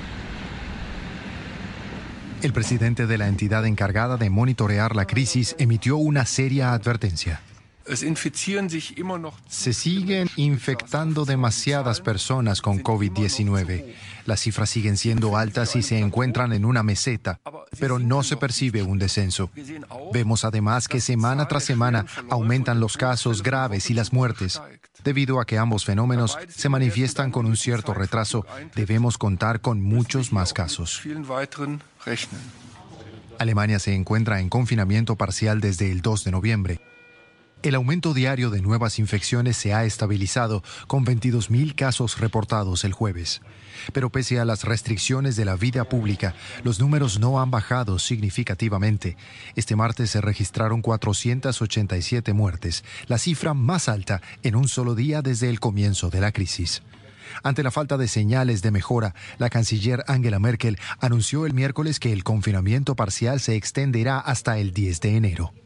El presidente de la entidad encargada de monitorear la crisis emitió una seria advertencia. Se siguen infectando demasiadas personas con COVID-19. Las cifras siguen siendo altas y se encuentran en una meseta, pero no se percibe un descenso. Vemos además que semana tras semana aumentan los casos graves y las muertes. Debido a que ambos fenómenos se manifiestan con un cierto retraso, debemos contar con muchos más casos. Alemania se encuentra en confinamiento parcial desde el 2 de noviembre. El aumento diario de nuevas infecciones se ha estabilizado, con 22.000 casos reportados el jueves. Pero pese a las restricciones de la vida pública, los números no han bajado significativamente. Este martes se registraron 487 muertes, la cifra más alta en un solo día desde el comienzo de la crisis. Ante la falta de señales de mejora, la canciller Angela Merkel anunció el miércoles que el confinamiento parcial se extenderá hasta el 10 de enero.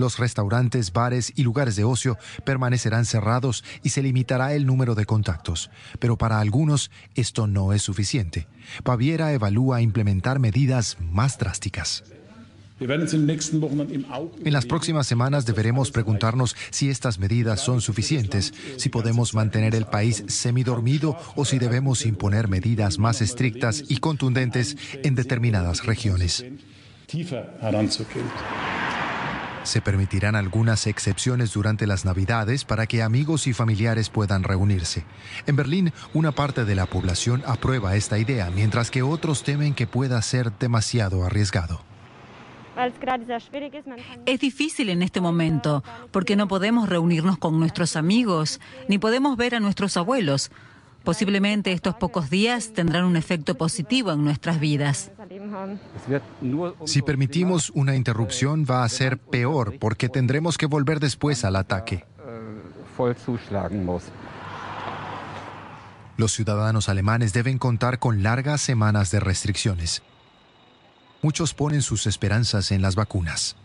Los restaurantes, bares y lugares de ocio permanecerán cerrados y se limitará el número de contactos. Pero para algunos esto no es suficiente. Baviera evalúa implementar medidas más drásticas. En las próximas semanas deberemos preguntarnos si estas medidas son suficientes, si podemos mantener el país semidormido o si debemos imponer medidas más estrictas y contundentes en determinadas regiones. Se permitirán algunas excepciones durante las Navidades para que amigos y familiares puedan reunirse. En Berlín, una parte de la población aprueba esta idea, mientras que otros temen que pueda ser demasiado arriesgado. Es difícil en este momento porque no podemos reunirnos con nuestros amigos ni podemos ver a nuestros abuelos. Posiblemente estos pocos días tendrán un efecto positivo en nuestras vidas. Si permitimos una interrupción va a ser peor porque tendremos que volver después al ataque. Los ciudadanos alemanes deben contar con largas semanas de restricciones. Muchos ponen sus esperanzas en las vacunas.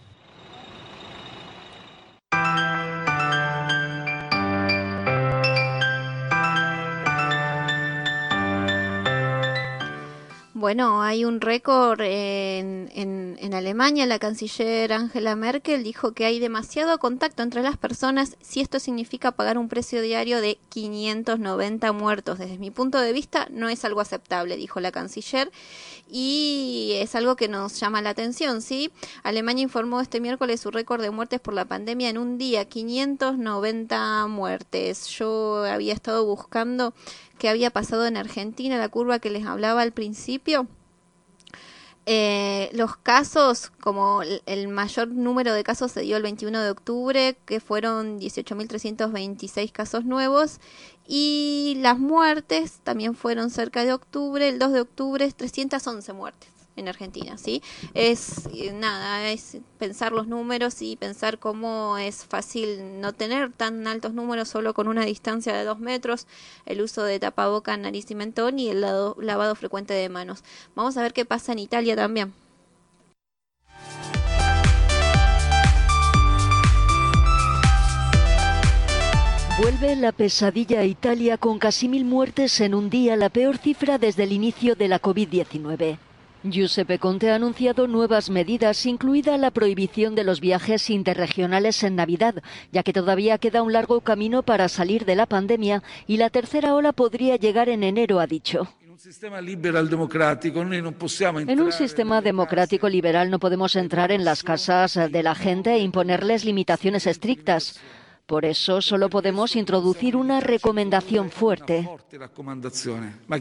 Bueno, hay un récord en, en, Alemania. La canciller Angela Merkel dijo que hay demasiado contacto entre las personas si esto significa pagar un precio diario de 590 muertos. Desde mi punto de vista, no es algo aceptable, dijo la canciller. Y es algo que nos llama la atención, ¿sí? Alemania informó este miércoles su récord de muertes por la pandemia en un día, 590 muertes. Yo había estado buscando que había pasado en Argentina, la curva que les hablaba al principio. Eh, los casos, como el mayor número de casos se dio el 21 de octubre, que fueron 18.326 casos nuevos, y las muertes también fueron cerca de octubre, el 2 de octubre, 311 muertes en Argentina, ¿sí? Es eh, nada, es pensar los números y pensar cómo es fácil no tener tan altos números solo con una distancia de dos metros, el uso de tapaboca, nariz y mentón y el lavado frecuente de manos. Vamos a ver qué pasa en Italia también. Vuelve la pesadilla a Italia con casi mil muertes en un día, la peor cifra desde el inicio de la COVID-19. Giuseppe Conte ha anunciado nuevas medidas, incluida la prohibición de los viajes interregionales en Navidad, ya que todavía queda un largo camino para salir de la pandemia y la tercera ola podría llegar en enero, ha dicho. En un sistema democrático liberal no podemos entrar en las casas de la gente e imponerles limitaciones estrictas. Por eso solo podemos introducir una recomendación fuerte.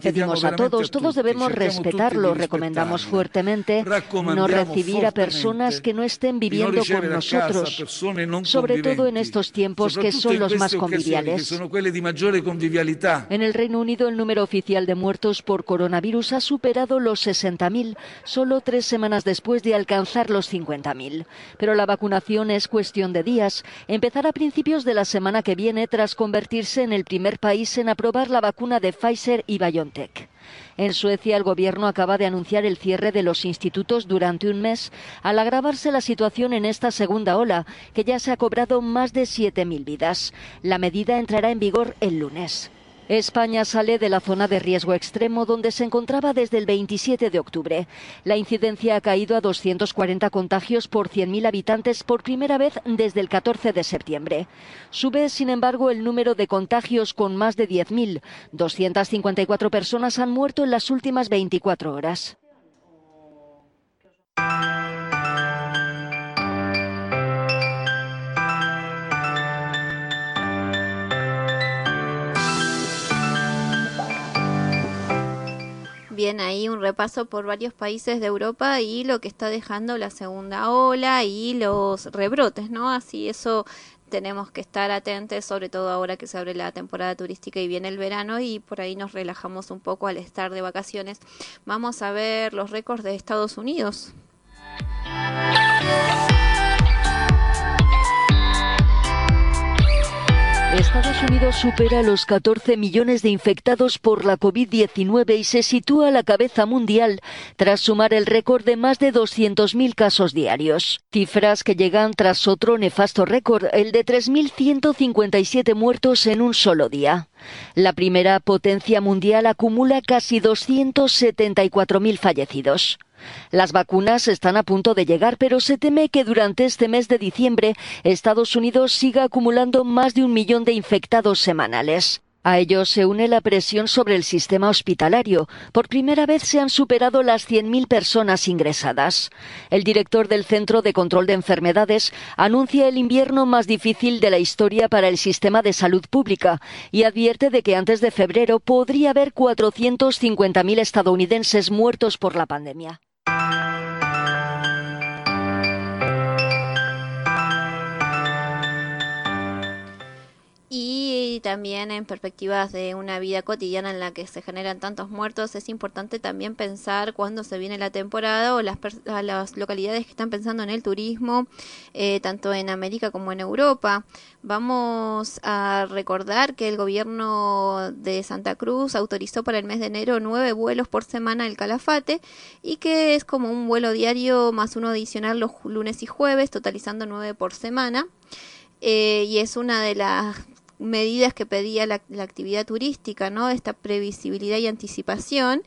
Pedimos a todos, todos debemos respetarlo. Recomendamos fuertemente no recibir a personas que no estén viviendo con nosotros, sobre todo en estos tiempos que son los más conviviales. En el Reino Unido el número oficial de muertos por coronavirus ha superado los 60.000, solo tres semanas después de alcanzar los 50.000. Pero la vacunación es cuestión de días. Empezará a principios de la semana que viene tras convertirse en el primer país en aprobar la vacuna de Pfizer y BioNTech. En Suecia, el gobierno acaba de anunciar el cierre de los institutos durante un mes al agravarse la situación en esta segunda ola, que ya se ha cobrado más de 7.000 vidas. La medida entrará en vigor el lunes. España sale de la zona de riesgo extremo donde se encontraba desde el 27 de octubre. La incidencia ha caído a 240 contagios por 100.000 habitantes por primera vez desde el 14 de septiembre. Sube, sin embargo, el número de contagios con más de 10.000. 254 personas han muerto en las últimas 24 horas. Bien, ahí un repaso por varios países de Europa y lo que está dejando la segunda ola y los rebrotes, ¿no? Así eso tenemos que estar atentos, sobre todo ahora que se abre la temporada turística y viene el verano y por ahí nos relajamos un poco al estar de vacaciones. Vamos a ver los récords de Estados Unidos. Estados Unidos supera los 14 millones de infectados por la COVID-19 y se sitúa a la cabeza mundial tras sumar el récord de más de 200.000 casos diarios. Cifras que llegan tras otro nefasto récord, el de 3.157 muertos en un solo día. La primera potencia mundial acumula casi 274.000 fallecidos. Las vacunas están a punto de llegar, pero se teme que durante este mes de diciembre Estados Unidos siga acumulando más de un millón de infectados semanales. A ello se une la presión sobre el sistema hospitalario. Por primera vez se han superado las 100.000 personas ingresadas. El director del Centro de Control de Enfermedades anuncia el invierno más difícil de la historia para el sistema de salud pública y advierte de que antes de febrero podría haber 450.000 estadounidenses muertos por la pandemia. Y también en perspectivas de una vida cotidiana en la que se generan tantos muertos, es importante también pensar cuándo se viene la temporada o las, a las localidades que están pensando en el turismo, eh, tanto en América como en Europa. Vamos a recordar que el gobierno de Santa Cruz autorizó para el mes de enero nueve vuelos por semana el Calafate y que es como un vuelo diario más uno adicional los lunes y jueves, totalizando nueve por semana. Eh, y es una de las medidas que pedía la, la, actividad turística, ¿no? Esta previsibilidad y anticipación.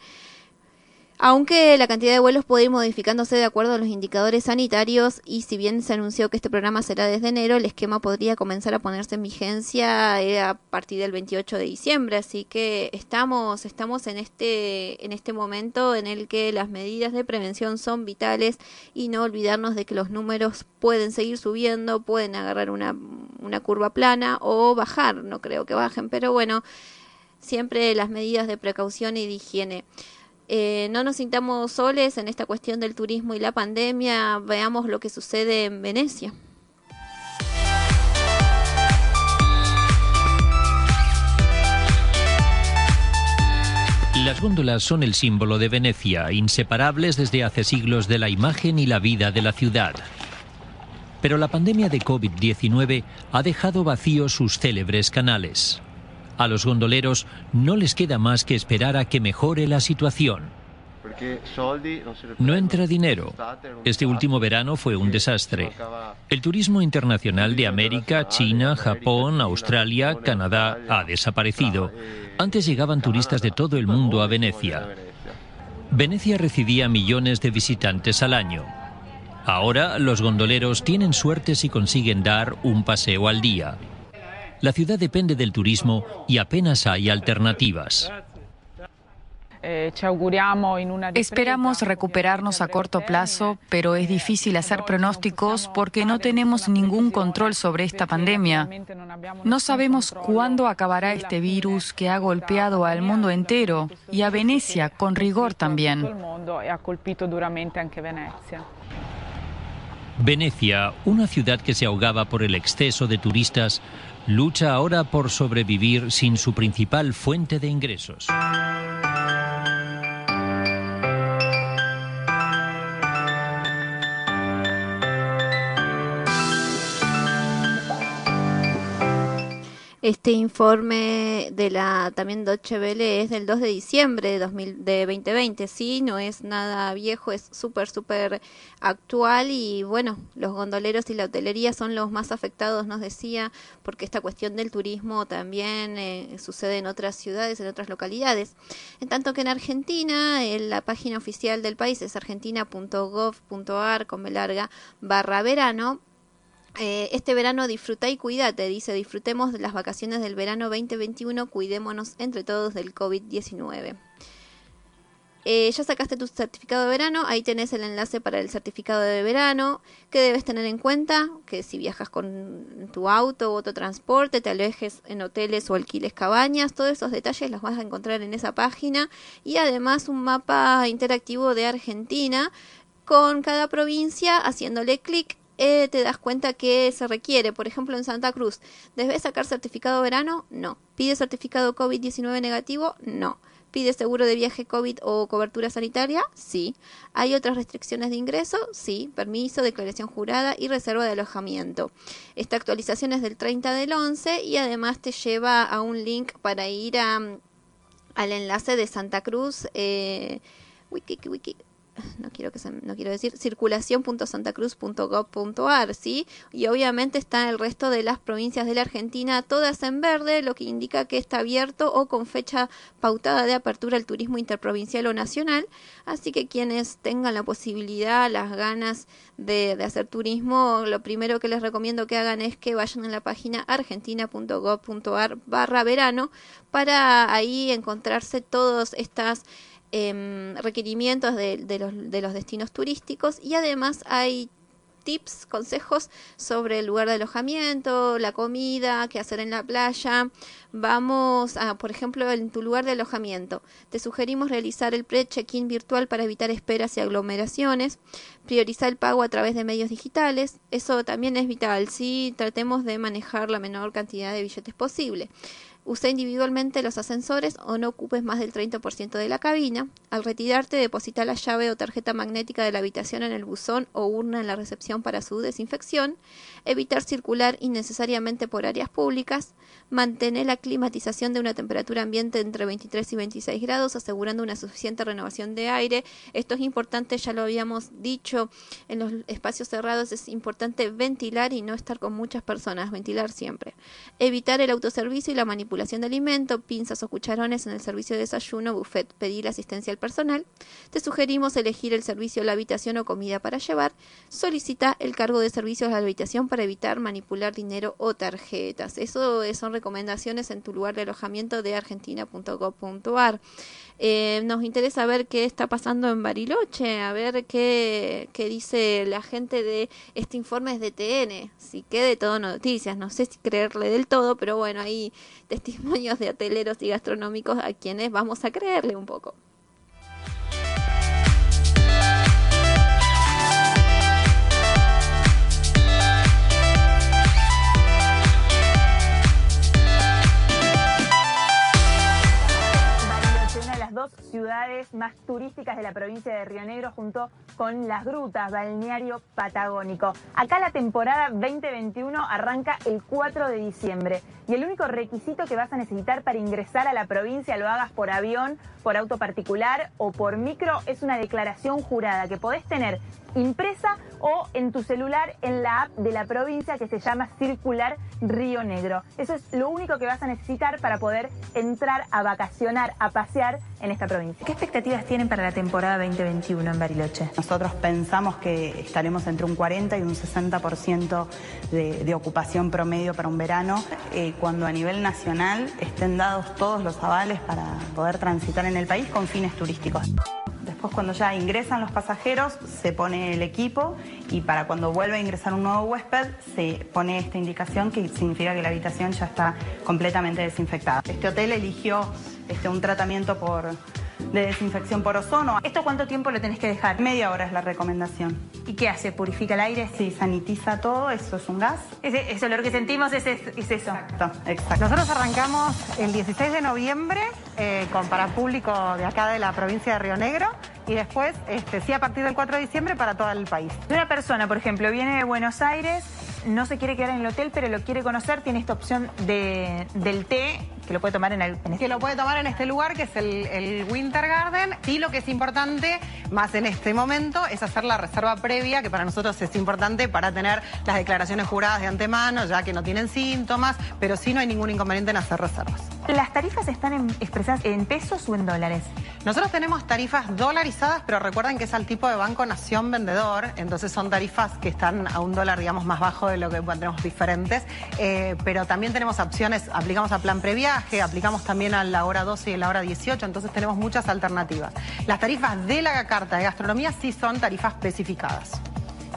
Aunque la cantidad de vuelos puede ir modificándose de acuerdo a los indicadores sanitarios y si bien se anunció que este programa será desde enero, el esquema podría comenzar a ponerse en vigencia eh, a partir del 28 de diciembre, así que estamos estamos en este en este momento en el que las medidas de prevención son vitales y no olvidarnos de que los números pueden seguir subiendo, pueden agarrar una una curva plana o bajar, no creo que bajen, pero bueno, siempre las medidas de precaución y de higiene. Eh, no nos sintamos soles en esta cuestión del turismo y la pandemia. Veamos lo que sucede en Venecia. Las góndolas son el símbolo de Venecia, inseparables desde hace siglos de la imagen y la vida de la ciudad. Pero la pandemia de COVID-19 ha dejado vacíos sus célebres canales. A los gondoleros no les queda más que esperar a que mejore la situación. No entra dinero. Este último verano fue un desastre. El turismo internacional de América, China, Japón, Australia, Canadá ha desaparecido. Antes llegaban turistas de todo el mundo a Venecia. Venecia recibía millones de visitantes al año. Ahora los gondoleros tienen suerte si consiguen dar un paseo al día. La ciudad depende del turismo y apenas hay alternativas. Esperamos recuperarnos a corto plazo, pero es difícil hacer pronósticos porque no tenemos ningún control sobre esta pandemia. No sabemos cuándo acabará este virus que ha golpeado al mundo entero y a Venecia con rigor también. Venecia, una ciudad que se ahogaba por el exceso de turistas, lucha ahora por sobrevivir sin su principal fuente de ingresos. Este informe de la también Deutsche Welle es del 2 de diciembre de, 2000, de 2020, sí, no es nada viejo, es súper, súper actual y bueno, los gondoleros y la hotelería son los más afectados, nos decía, porque esta cuestión del turismo también eh, sucede en otras ciudades, en otras localidades. En tanto que en Argentina, en la página oficial del país es argentina.gov.ar, con larga, barra verano, eh, este verano disfruta y cuídate, dice, disfrutemos de las vacaciones del verano 2021, cuidémonos entre todos del COVID-19. Eh, ya sacaste tu certificado de verano, ahí tenés el enlace para el certificado de verano. ¿Qué debes tener en cuenta? Que si viajas con tu auto o autotransporte, te alejes en hoteles o alquiles cabañas, todos esos detalles los vas a encontrar en esa página. Y además un mapa interactivo de Argentina con cada provincia haciéndole clic eh, te das cuenta que se requiere. Por ejemplo, en Santa Cruz, ¿debes sacar certificado verano? No. ¿Pide certificado COVID-19 negativo? No. ¿Pide seguro de viaje COVID o cobertura sanitaria? Sí. ¿Hay otras restricciones de ingreso? Sí. Permiso, declaración jurada y reserva de alojamiento. Esta actualización es del 30 del 11 y además te lleva a un link para ir a, al enlace de Santa Cruz. Eh, wiki, wiki, no quiero que no quiero decir circulación.santacruz.gov.ar, ¿sí? Y obviamente está el resto de las provincias de la Argentina todas en verde, lo que indica que está abierto o con fecha pautada de apertura el turismo interprovincial o nacional, así que quienes tengan la posibilidad, las ganas de, de hacer turismo, lo primero que les recomiendo que hagan es que vayan a la página argentina.gov.ar barra verano para ahí encontrarse todas estas eh, requerimientos de, de, los, de los destinos turísticos y además hay tips, consejos sobre el lugar de alojamiento, la comida, qué hacer en la playa. Vamos a, por ejemplo, en tu lugar de alojamiento. Te sugerimos realizar el pre-check-in virtual para evitar esperas y aglomeraciones. Priorizar el pago a través de medios digitales. Eso también es vital. Si tratemos de manejar la menor cantidad de billetes posible. Usa individualmente los ascensores o no ocupes más del 30% de la cabina. Al retirarte, deposita la llave o tarjeta magnética de la habitación en el buzón o urna en la recepción para su desinfección. Evitar circular innecesariamente por áreas públicas. Mantener la climatización de una temperatura ambiente entre 23 y 26 grados, asegurando una suficiente renovación de aire. Esto es importante, ya lo habíamos dicho, en los espacios cerrados es importante ventilar y no estar con muchas personas, ventilar siempre. Evitar el autoservicio y la manipulación de alimento, pinzas o cucharones en el servicio de desayuno, buffet, pedir asistencia al personal. Te sugerimos elegir el servicio la habitación o comida para llevar. Solicita el cargo de servicios a la habitación para evitar manipular dinero o tarjetas. Eso son recomendaciones en tu lugar de alojamiento de argentina.gov.ar. Eh, nos interesa ver qué está pasando en Bariloche, a ver qué, qué dice la gente de este informe es de TN, si quede de todo noticias, no sé si creerle del todo, pero bueno, hay testimonios de hoteleros y gastronómicos a quienes vamos a creerle un poco. Ciudades más turísticas de la provincia de Río Negro junto con Las Grutas, balneario patagónico. Acá la temporada 2021 arranca el 4 de diciembre y el único requisito que vas a necesitar para ingresar a la provincia, lo hagas por avión, por auto particular o por micro, es una declaración jurada que podés tener impresa o en tu celular en la app de la provincia que se llama Circular Río Negro. Eso es lo único que vas a necesitar para poder entrar a vacacionar, a pasear en esta provincia. ¿Qué expectativas tienen para la temporada 2021 en Bariloche? Nosotros pensamos que estaremos entre un 40 y un 60% de, de, ocupación promedio para un verano, eh, cuando a nivel nacional estén dados todos los avales para poder transitar en el país con fines turísticos. Después cuando ya ingresan los pasajeros se pone el equipo y para cuando vuelve a ingresar un nuevo huésped se pone esta indicación que significa que la habitación ya está completamente desinfectada. Este hotel eligió este, un tratamiento por de desinfección por ozono. ¿Esto cuánto tiempo lo tenés que dejar? Media hora es la recomendación. ¿Y qué hace? ¿Purifica el aire? Sí, sanitiza todo, eso es un gas. Ese, ese olor que sentimos es, es, es, eso. Exacto, exacto. Nosotros arrancamos el 16 de noviembre eh, con para público de acá de la provincia de Río Negro y después, este, sí, a partir del 4 de diciembre para todo el país. Una persona, por ejemplo, viene de Buenos Aires, no se quiere quedar en el hotel, pero lo quiere conocer, tiene esta opción de, del té que lo puede tomar en, el, en este... Que lo puede tomar en este lugar, que es el, el, Winter Garden. Y lo que es importante, más en este momento, es hacer la reserva previa, que para nosotros es importante para tener las declaraciones juradas de antemano, ya que no tienen síntomas, pero sí no hay ningún inconveniente en hacer reservas. ¿Las tarifas están en, expresadas en pesos o en dólares? Nosotros tenemos tarifas dolarizadas, pero recuerden que es al tipo de Banco Nación Vendedor, entonces son tarifas que están a un dólar, digamos, más bajo de lo que tenemos diferentes, eh, pero también tenemos opciones, aplicamos a plan previaje, aplicamos también a la hora 12 y la hora 18, entonces tenemos muchas alternativas. Las tarifas de la carta de gastronomía sí son tarifas especificadas.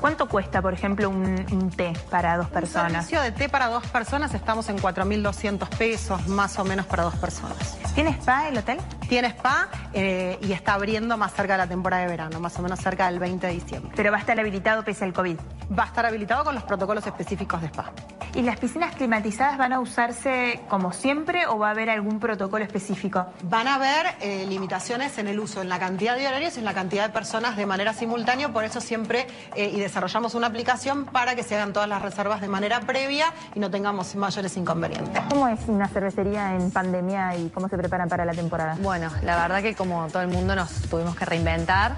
¿Cuánto cuesta, por ejemplo, un, un, té para dos personas? Un servicio de té para dos personas estamos en 4.200 pesos, más o menos para dos personas. ¿Tiene spa el hotel? Tiene spa eh, y está abriendo más cerca de la temporada de verano, más o menos cerca del 20 de diciembre. ¿Pero va a estar habilitado pese al COVID? Va a estar habilitado con los protocolos específicos de spa. ¿Y las piscinas climatizadas van a usarse como siempre o va a haber algún protocolo específico? Van a haber eh, limitaciones en el uso, en la cantidad de horarios y en la cantidad de personas de manera simultánea, por eso siempre eh, y desarrollamos una aplicación para que se hagan todas las reservas de manera previa y no tengamos mayores inconvenientes. ¿Cómo es una cervecería en pandemia y cómo se preparan para la temporada? Bueno, la verdad que como todo el mundo nos tuvimos que reinventar.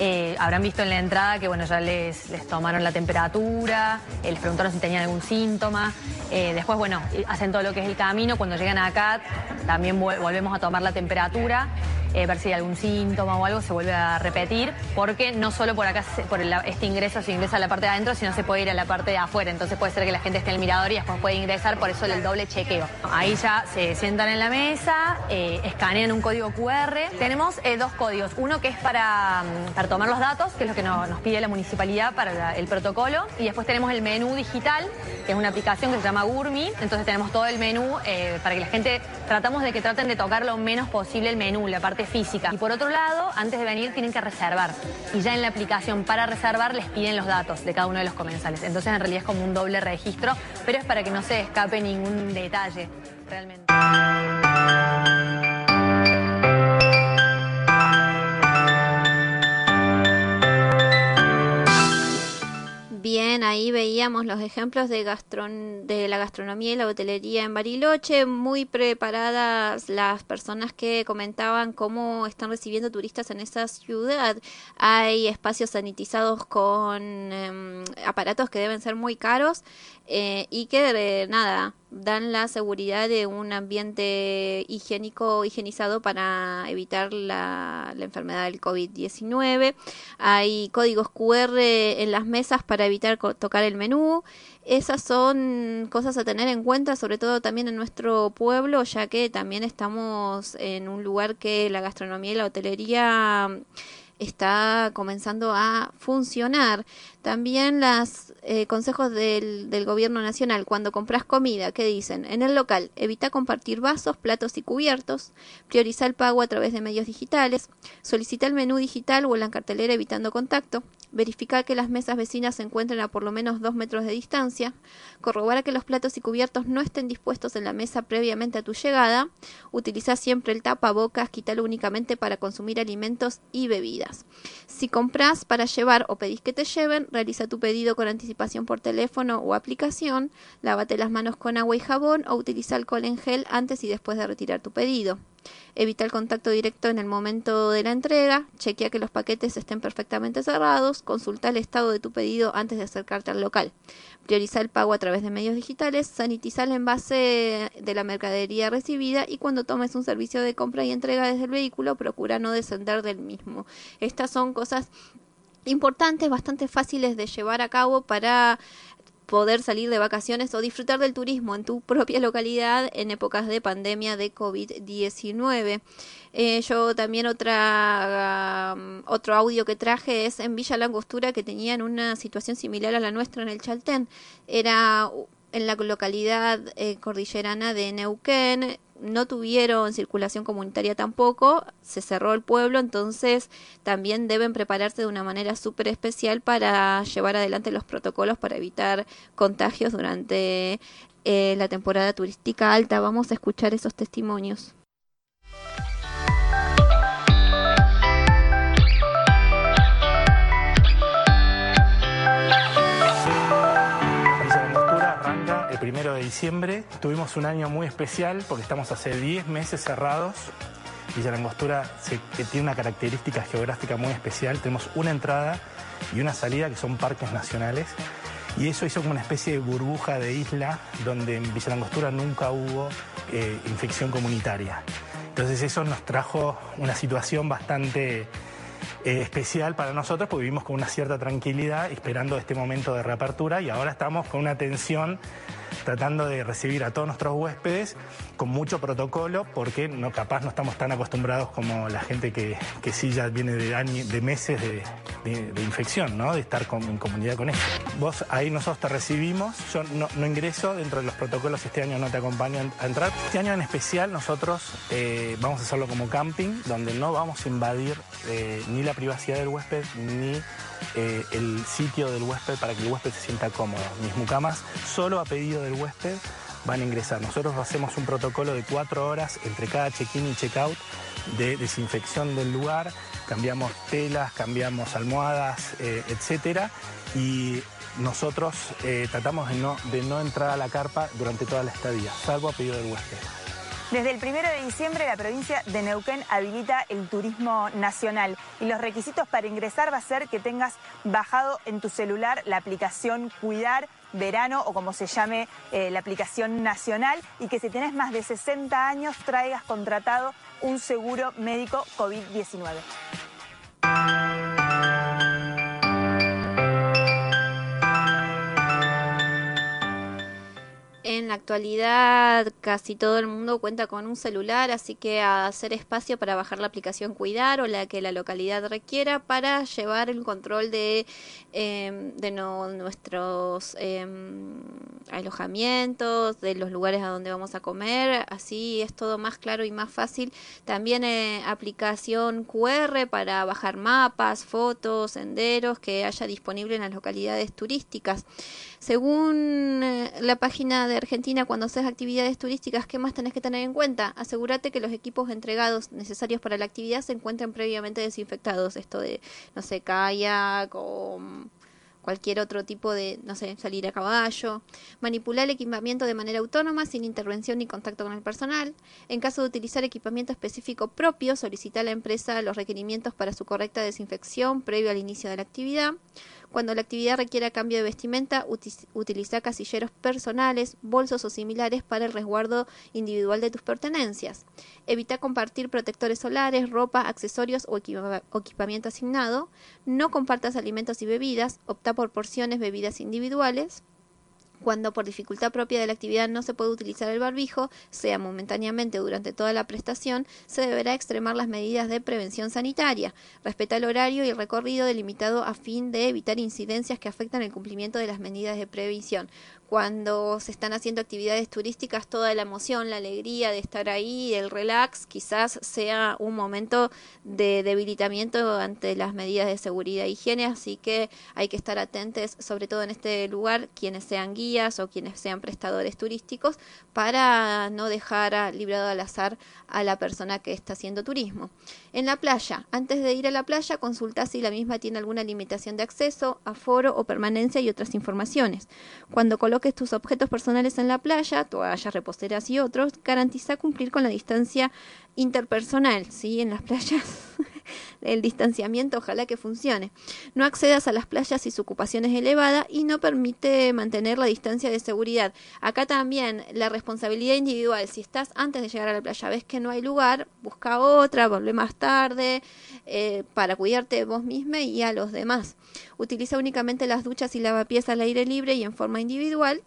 Eh, habrán visto en la entrada que bueno ya les, les tomaron la temperatura, eh, les preguntaron si tenían algún síntoma. Eh, después, bueno, hacen todo lo que es el camino. Cuando llegan acá también volvemos a tomar la temperatura. Eh, ver si hay algún síntoma o algo, se vuelve a repetir, porque no solo por acá, por este ingreso se ingresa a la parte de adentro, sino se puede ir a la parte de afuera. Entonces puede ser que la gente esté en el mirador y después puede ingresar, por eso el doble chequeo. Ahí ya se sientan en la mesa, eh, escanean un código QR. Tenemos eh, dos códigos, uno que es para, para, tomar los datos, que es lo que no, nos pide la municipalidad para el protocolo, y después tenemos el menú digital, que es una aplicación que se llama Gurmi, entonces tenemos todo el menú para que la gente, tratamos de que traten de tocar lo menos posible el menú, la parte física. Y por otro lado, antes de venir tienen que reservar. Y ya en la aplicación para reservar les piden los datos de cada uno de los comensales. Entonces en realidad es como un doble registro, pero es para que no se escape ningún detalle realmente. Bien, ahí veíamos los ejemplos de, gastron de la gastronomía y la hotelería en Bariloche, muy preparadas las personas que comentaban cómo están recibiendo turistas en esa ciudad. Hay espacios sanitizados con eh, aparatos que deben ser muy caros eh, y que eh, nada dan la seguridad de un ambiente higiénico higienizado para evitar la, la enfermedad del COVID-19 hay códigos QR en las mesas para evitar tocar el menú esas son cosas a tener en cuenta, sobre todo también en nuestro pueblo, ya que también estamos en un lugar que la gastronomía y la hotelería está comenzando a funcionar. También los eh, consejos del, gobierno nacional, cuando compras comida, ¿qué dicen? En el local, evita compartir vasos, platos y cubiertos, prioriza el pago a través de medios digitales, solicita el menú digital o en la cartelera evitando contacto, verifica que las mesas vecinas se encuentren a por lo menos dos metros de distancia, corrobora que los platos y cubiertos no estén dispuestos en la mesa previamente a tu llegada, utiliza siempre el tapabocas, quítalo únicamente para consumir alimentos y bebidas. Si compras para llevar o pedís que te lleven, realiza tu pedido con anticipación por teléfono o aplicación, lávate las manos con agua y jabón o utiliza alcohol en gel antes y después de retirar tu pedido. Evita el contacto directo en el momento de la entrega, chequea que los paquetes estén perfectamente cerrados, consulta el estado de tu pedido antes de acercarte al local. Prioriza el pago a través de medios digitales, sanitiza el envase de la mercadería recibida y cuando tomes un servicio de compra y entrega desde el vehículo, procura no descender del mismo. Estas son cosas importantes, bastante fáciles de llevar a cabo para poder salir de vacaciones o disfrutar del turismo en tu propia localidad en épocas de pandemia de COVID-19. Eh, yo también otra um, otro audio que traje es en Villa Langostura que tenían una situación similar a la nuestra en el Chaltén. Era en la localidad eh, cordillerana de Neuquén, no tuvieron circulación comunitaria tampoco, se cerró el pueblo, entonces también deben prepararse de una manera súper especial para llevar adelante los protocolos para evitar contagios durante eh, la temporada turística alta. Vamos a escuchar esos testimonios. De diciembre. Tuvimos un año muy especial porque estamos hace 10 meses cerrados. Villa Langostura tiene una característica geográfica muy especial. Tenemos una entrada y una salida que son parques nacionales. Y eso hizo como una especie de burbuja de isla donde en Villa Langostura nunca hubo eh, infección comunitaria. Entonces eso nos trajo una situación bastante eh, especial para nosotros porque vivimos con una cierta tranquilidad esperando este momento de reapertura y ahora estamos con una tensión tratando de recibir a todos nuestros huéspedes con mucho protocolo, porque no, capaz no estamos tan acostumbrados como la gente que, que sí ya viene de, años, de meses de, infección, ¿no? de estar en comunidad con ellos. Vos ahí nosotros te recibimos, yo no, ingreso, dentro de los protocolos este año no te acompañan a entrar. Este año en especial nosotros eh, vamos a hacerlo como camping, donde no vamos a invadir eh, ni la privacidad del huésped ni eh, el sitio del huésped para que el huésped se sienta cómodo. Mis mucamas, solo a pedido del huésped, van a ingresar. Nosotros hacemos un protocolo de cuatro horas entre cada check-in y check-out de desinfección del lugar, cambiamos telas, cambiamos almohadas, eh, etcétera, y nosotros eh, tratamos de no, de no entrar a la carpa durante toda la estadía, salvo a pedido del huésped. Desde el 1 de diciembre la provincia de Neuquén habilita el turismo nacional y los requisitos para ingresar va a ser que tengas bajado en tu celular la aplicación Cuidar Verano o como se llame eh, la aplicación nacional y que si tienes más de 60 años traigas contratado un seguro médico COVID-19. En la actualidad casi todo el mundo cuenta con un celular, así que a hacer espacio para bajar la aplicación Cuidar o la que la localidad requiera para llevar el control de, em, de nuestros em, alojamientos, de los lugares a donde vamos a comer, así es todo más claro y más fácil. También eh, aplicación QR para bajar mapas, fotos, senderos que haya disponible en las localidades turísticas. Según eh, la página de Argentina, cuando haces actividades turísticas, ¿qué más tenés que tener en cuenta? Asegúrate que los equipos entregados necesarios para la actividad se encuentren previamente desinfectados. Esto de, no sé, kayak o cualquier otro tipo de, no sé, salir a caballo, manipular el equipamiento de manera autónoma sin intervención ni contacto con el personal. En caso de utilizar equipamiento específico propio, solicita a la empresa los requerimientos para su correcta desinfección previo al inicio de la actividad. Cuando la actividad requiera cambio de vestimenta, utiliza casilleros personales, bolsos o similares para el resguardo individual de tus pertenencias. Evita compartir protectores solares, ropa, accesorios o, equipamiento asignado. No compartas alimentos y bebidas. Opta por porciones bebidas individuales. Cuando por dificultad propia de la actividad no se puede utilizar el barbijo, sea momentáneamente durante toda la prestación, se deberá extremar las medidas de prevención sanitaria. Respeta el horario y el recorrido delimitado a fin de evitar incidencias que afectan el cumplimiento de las medidas de prevención cuando se están haciendo actividades turísticas, toda la emoción, la alegría de estar ahí, el relax, quizás sea un momento de debilitamiento ante las medidas de seguridad e higiene, así que hay que estar atentos, sobre todo en este lugar, quienes sean guías o quienes sean prestadores turísticos, para no dejar librado al azar a la persona que está haciendo turismo. En la playa, antes de ir a la playa, consulta si la misma tiene alguna limitación de acceso, aforo o permanencia y otras informaciones. Cuando coloques tus objetos personales en la playa, toallas, reposteras y otros, garantiza cumplir con la distancia interpersonal, ¿sí? En las playas el distanciamiento ojalá que funcione. No accedas a las playas si su ocupación es elevada y no permite mantener la distancia de seguridad. Acá también la responsabilidad individual. Si estás antes de llegar a la playa, ves que no hay lugar, busca otra, vuelve más tarde eh, para cuidarte vos misma y a los demás. Utiliza únicamente las duchas y lavapiés al aire libre y en forma individual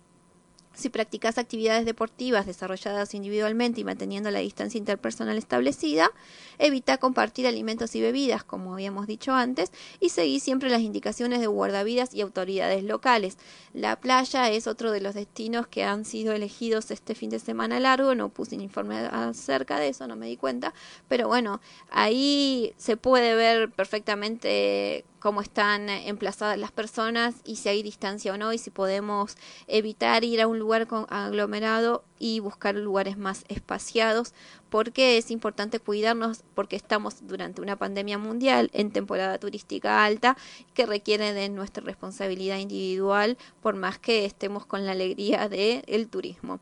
si practicas actividades deportivas desarrolladas individualmente y manteniendo la distancia interpersonal establecida, evita compartir alimentos y bebidas, como habíamos dicho antes, y seguí siempre las indicaciones de guardavidas y autoridades locales. La playa es otro de los destinos que han sido elegidos este fin de semana largo, no puse un informe acerca de eso, no me di cuenta, pero bueno, ahí se puede ver perfectamente cómo están emplazadas las personas y si hay distancia o no y si podemos evitar ir a un lugar con aglomerado y buscar lugares más espaciados porque es importante cuidarnos porque estamos durante una pandemia mundial en temporada turística alta que requiere de nuestra responsabilidad individual por más que estemos con la alegría del el turismo.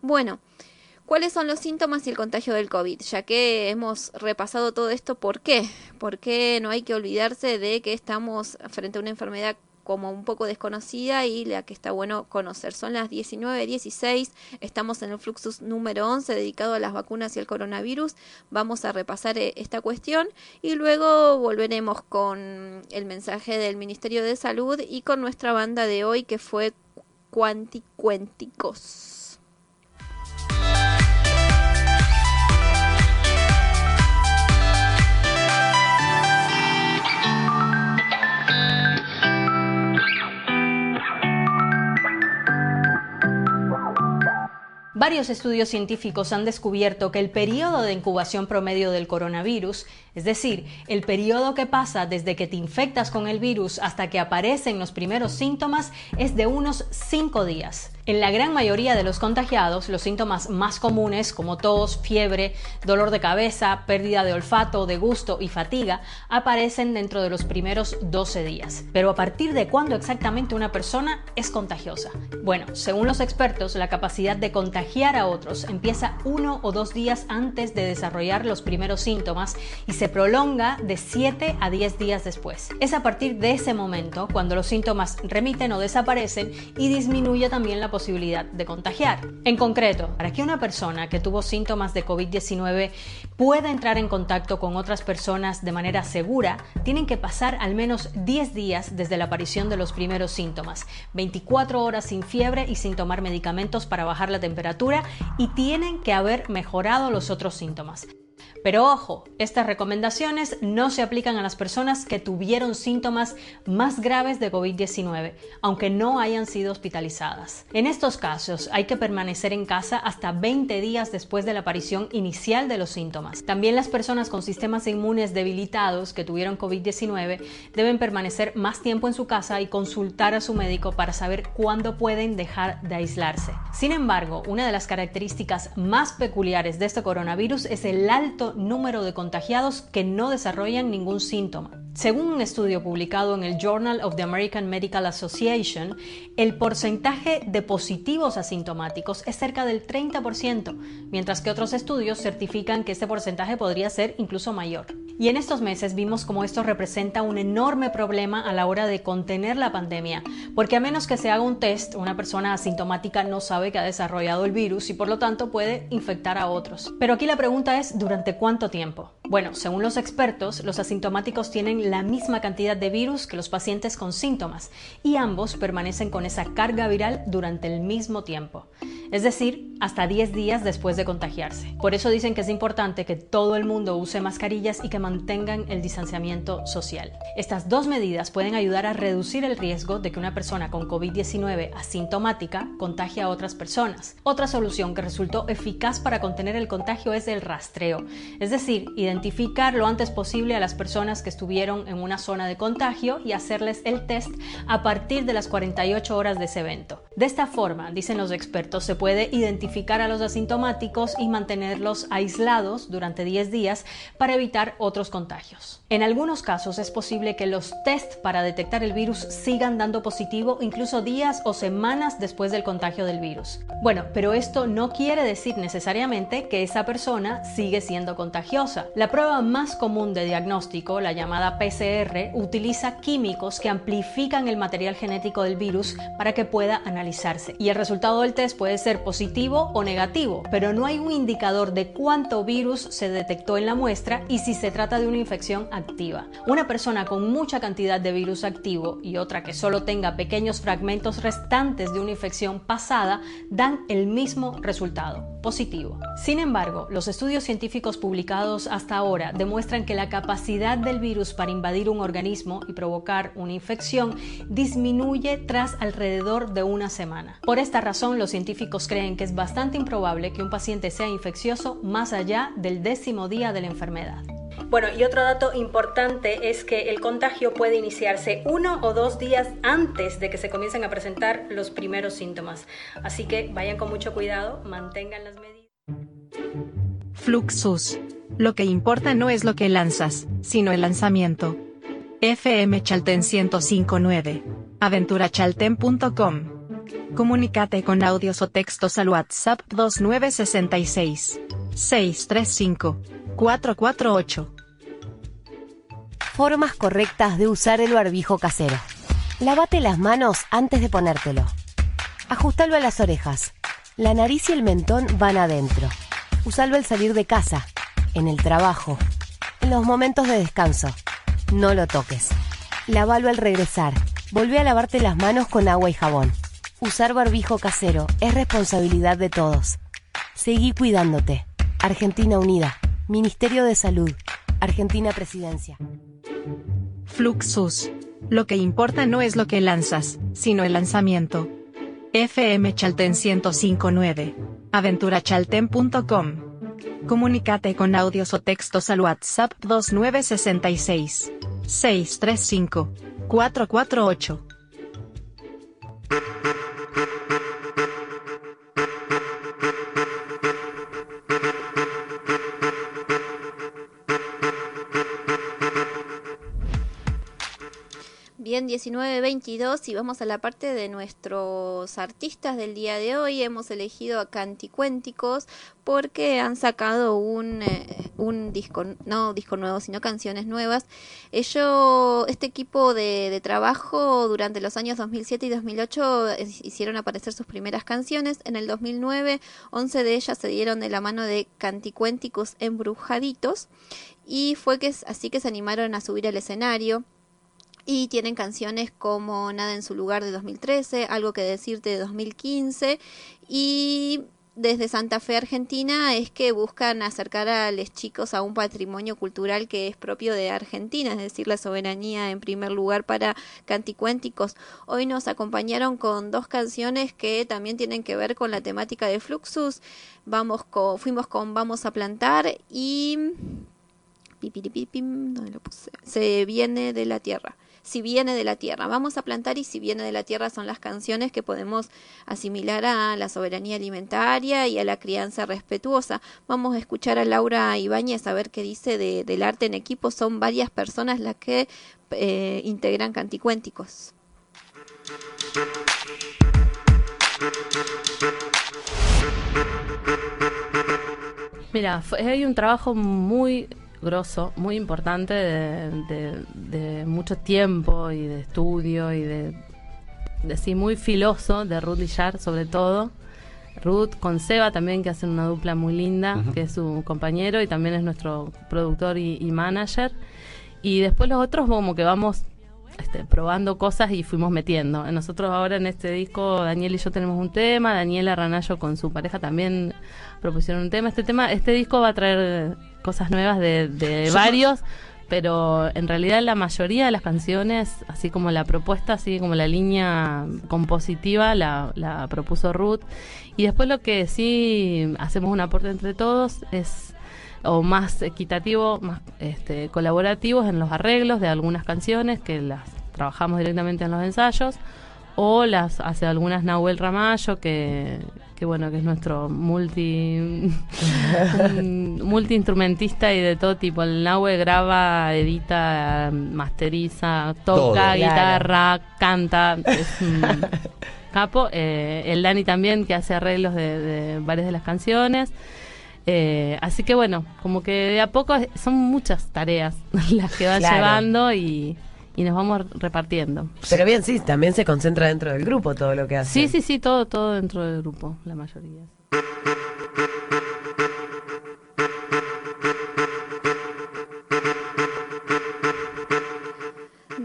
Bueno, ¿Cuáles son los síntomas y el contagio del COVID? Ya que hemos repasado todo esto, ¿por qué? Porque no hay que olvidarse de que estamos frente a una enfermedad como un poco desconocida y la que está bueno conocer. Son las 19.16, estamos en el Fluxus número 11 dedicado a las vacunas y el coronavirus. Vamos a repasar eh, esta cuestión y luego volveremos con el mensaje del Ministerio de Salud y con nuestra banda de hoy que fue Cuanticuénticos. Varios estudios científicos han descubierto que el periodo de incubación promedio del coronavirus, es decir, el periodo que pasa desde que te infectas con el virus hasta que aparecen los primeros síntomas, es de unos 5 días. En la gran mayoría de los contagiados, los síntomas más comunes como tos, fiebre, dolor de cabeza, pérdida de olfato, de gusto y fatiga aparecen dentro de los primeros 12 días. Pero a partir de cuándo exactamente una persona es contagiosa? Bueno, según los expertos, la capacidad de contagiar a otros empieza uno o dos días antes de desarrollar los primeros síntomas y se prolonga de 7 a 10 días después. Es a partir de ese momento cuando los síntomas remiten o desaparecen y disminuye también la posibilidad de contagiar. En concreto, para que una persona que tuvo síntomas de COVID-19 pueda entrar en contacto con otras personas de manera segura, tienen que pasar al menos 10 días desde la aparición de los primeros síntomas, 24 horas sin fiebre y sin tomar medicamentos para bajar la temperatura y tienen que haber mejorado los otros síntomas. Pero ojo, estas recomendaciones no se aplican a las personas que tuvieron síntomas más graves de COVID-19, aunque no hayan sido hospitalizadas. En estos casos hay que permanecer en casa hasta 20 días después de la aparición inicial de los síntomas. También las personas con sistemas inmunes debilitados que tuvieron COVID-19 deben permanecer más tiempo en su casa y consultar a su médico para saber cuándo pueden dejar de aislarse. Sin embargo, una de las características más peculiares de este coronavirus es el alto número de contagiados que no desarrollan ningún síntoma. Según un estudio publicado en el Journal of the American Medical Association, el porcentaje de positivos asintomáticos es cerca del 30%, mientras que otros estudios certifican que este porcentaje podría ser incluso mayor. Y en estos meses vimos cómo esto representa un enorme problema a la hora de contener la pandemia, porque a menos que se haga un test, una persona asintomática no sabe que ha desarrollado el virus y por lo tanto puede infectar a otros. Pero aquí la pregunta es, ¿durante cuánto tiempo? Bueno, según los expertos, los asintomáticos tienen la misma cantidad de virus que los pacientes con síntomas y ambos permanecen con esa carga viral durante el mismo tiempo, es decir, hasta 10 días después de contagiarse. Por eso dicen que es importante que todo el mundo use mascarillas y que mantengan el distanciamiento social. Estas dos medidas pueden ayudar a reducir el riesgo de que una persona con COVID-19 asintomática contagie a otras personas. Otra solución que resultó eficaz para contener el contagio es el rastreo, es decir, identificar lo antes posible a las personas que estuvieron en una zona de contagio y hacerles el test a partir de las 48 horas de ese evento. De esta forma, dicen los expertos, se puede identificar a los asintomáticos y mantenerlos aislados durante 10 días para evitar otros contagios. En algunos casos es posible que los test para detectar el virus sigan dando positivo incluso días o semanas después del contagio del virus. Bueno, pero esto no quiere decir necesariamente que esa persona sigue siendo contagiosa. La prueba más común de diagnóstico, la llamada PCR, utiliza químicos que amplifican el material genético del virus para que pueda analizarse. Y el resultado del test puede ser positivo o negativo, pero no hay un indicador de cuánto virus se detectó en la muestra y si se trata de una infección activa. Una persona con mucha cantidad de virus activo y otra que solo tenga pequeños fragmentos restantes de una infección pasada dan el mismo resultado, positivo. Sin embargo, los estudios científicos publicados hasta ahora demuestran que la capacidad del virus para invadir un organismo y provocar una infección disminuye tras alrededor de una semana. Por esta razón, los científicos creen que es bastante improbable que un paciente sea infeccioso más allá del décimo día de la enfermedad. Bueno, y otro dato importante es que el contagio puede iniciarse uno o dos días antes de que se comiencen a presentar los primeros síntomas. Así que vayan con mucho cuidado, mantengan las medidas. Fluxus. Lo que importa no es lo que lanzas, sino el lanzamiento. FM Chalten 1059. Aventurachalten.com. Comunícate con audios o textos al WhatsApp 2966 635 448. Formas correctas de usar el barbijo casero. Lávate las manos antes de ponértelo. Ajustalo a las orejas. La nariz y el mentón van adentro. Usalo al salir de casa, en el trabajo, en los momentos de descanso. No lo toques. Lávalo al regresar. Volvé a lavarte las manos con agua y jabón. Usar barbijo casero es responsabilidad de todos. Seguí cuidándote. Argentina Unida. Ministerio de Salud. Argentina Presidencia. Fluxus. Lo que importa no es lo que lanzas, sino el lanzamiento. FM Chalten 1059. Aventurachalten.com. Comunícate con audios o textos al WhatsApp 2966 635 448. Bien, 19.22 y vamos a la parte de nuestros artistas del día de hoy. Hemos elegido a Canticuénticos porque han sacado un, eh, un disco, no disco nuevo, sino canciones nuevas. Ellos, este equipo de, trabajo durante los años 2007 y 2008 es- hicieron aparecer sus primeras canciones. En el 2009, 11 de ellas se dieron de la mano de Canticuénticos Embrujaditos y fue que así que se animaron a subir al escenario y tienen canciones como Nada en su lugar de 2013, Algo que decirte de 2015 y desde Santa Fe, Argentina, es que buscan acercar a los chicos a un patrimonio cultural que es propio de Argentina, es decir, la soberanía en primer lugar para canticuénticos. Hoy nos acompañaron con dos canciones que también tienen que ver con la temática de Fluxus. Vamos con, fuimos con Vamos a plantar y ¿dónde lo puse? Se viene de la tierra. Si viene de la tierra. Vamos a plantar y si viene de la tierra son las canciones que podemos asimilar a la soberanía alimentaria y a la crianza respetuosa. Vamos a escuchar a Laura Ibáñez a ver qué dice de- del arte en equipo. Son varias personas las que eh, integran canticuénticos. Mira, hay un trabajo muy grosso, muy importante de, de- de mucho tiempo y de estudio y de, de sí, muy filoso de Ruth Lillar sobre todo. Ruth con Seba también que hacen una dupla muy linda, que es su compañero y también es nuestro productor y, y manager. Y después los otros como que vamos este, probando cosas y fuimos metiendo. Nosotros ahora en este disco, Daniel y yo tenemos un tema, Daniela Ranallo con su pareja también propusieron un tema. Este tema, este disco va a traer cosas nuevas de, de varios, pero en realidad la mayoría de las canciones, así como la propuesta, así como la línea compositiva, la, la propuso Ruth. Y después lo que sí hacemos un aporte entre todos es o más equitativo, más este, colaborativos en los arreglos de algunas canciones que las trabajamos directamente en los ensayos, o las hace algunas Nahuel Ramallo, que, que bueno, que es nuestro multi multi instrumentista y de todo tipo. El Nahuel graba, edita, masteriza, toca guitarra, canta, es un capo. Eh, el Dani también, que hace arreglos de, varias de las canciones. Eh, así que bueno, como que de a poco son muchas tareas las que va llevando y, y nos vamos repartiendo. Pero bien, sí, también se concentra dentro del grupo todo lo que hace. Sí, sí, sí, todo, todo dentro del grupo, la mayoría.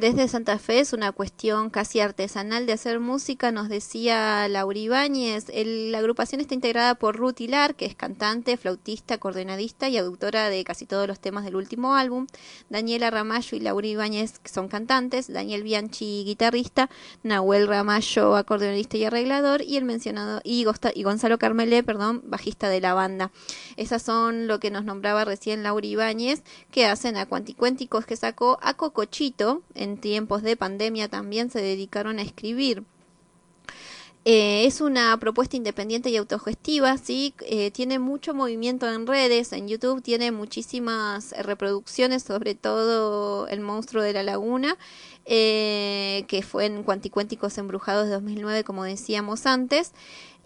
Desde Santa Fe es una cuestión casi artesanal de hacer música, nos decía Laura Ibáñez. la agrupación está integrada por Ruth Hilar, que es cantante, flautista, coordinadista y autora de casi todos los temas del último álbum. Daniela Ramallo y Laura Ibáñez, son cantantes. Daniel Bianchi, guitarrista. Nahuel Ramallo, acordeonista y arreglador. Y el mencionado, y, Gonzalo Carmelé, perdón, bajista de la banda. Esas son lo que nos nombraba recién Laura Ibáñez, que hacen a Cuanticuénticos que sacó a Cocochito en tiempos de pandemia también se dedicaron a escribir. Eh, es una propuesta independiente y autogestiva, ¿sí? Eh, tiene mucho movimiento en redes, en YouTube tiene muchísimas reproducciones, sobre todo El monstruo de la laguna, eh, que fue en Cuanticuénticos Embrujados de 2009, como decíamos antes.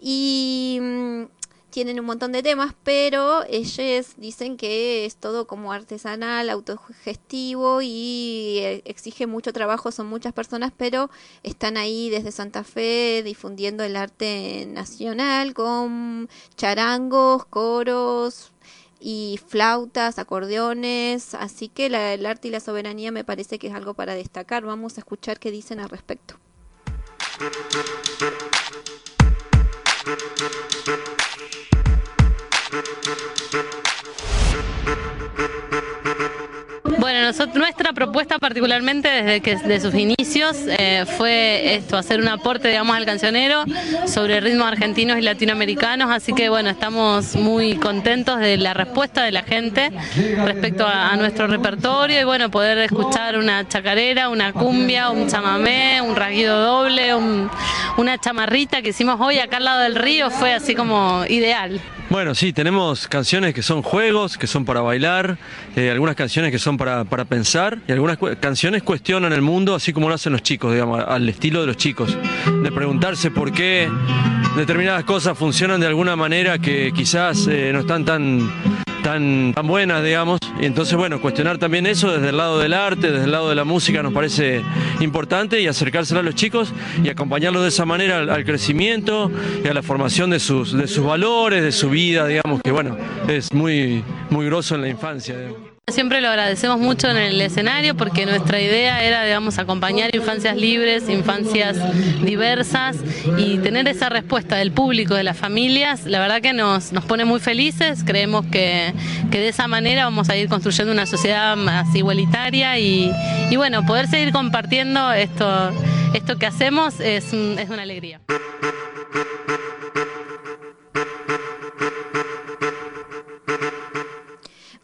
Y mm, tienen un montón de temas, pero ellos dicen que es todo como artesanal, autogestivo y eh, exige mucho trabajo, son muchas personas, pero están ahí desde Santa Fe difundiendo el arte nacional con charangos, coros y flautas, acordeones, así que el arte y la soberanía me parece que es algo para destacar. Vamos a escuchar qué dicen al respecto. Bueno, nuestra propuesta particularmente desde que de sus inicios eh, fue esto, hacer un aporte, digamos, al cancionero sobre ritmos argentinos y latinoamericanos, así que bueno, estamos muy contentos de la respuesta de la gente respecto a, nuestro repertorio y bueno, poder escuchar una chacarera, una cumbia, un chamamé, un rasguido doble, una chamarrita que hicimos hoy acá al lado del río fue así como ideal. Bueno, sí, tenemos canciones que son juegos, que son para bailar, eh, algunas canciones que son para, para pensar y algunas canciones cuestionan el mundo así como lo hacen los chicos, digamos, al estilo de los chicos, de preguntarse por qué determinadas cosas funcionan de alguna manera que quizás eh, no están tan tan, tan buenas, digamos. Y entonces, bueno, cuestionar también eso desde el lado del arte, desde el lado de la música nos parece importante y acercárselo a los chicos y acompañarlos de esa manera al, crecimiento y a la formación de sus, de sus valores, de su vida, digamos, que bueno, es muy, muy grosso en la infancia. Siempre lo agradecemos mucho en el escenario porque nuestra idea era, digamos, acompañar infancias libres, infancias diversas y tener esa respuesta del público, de las familias, la verdad que nos, nos pone muy felices, creemos que, de esa manera vamos a ir construyendo una sociedad más igualitaria y, y bueno, poder seguir compartiendo esto, esto que hacemos es, es una alegría.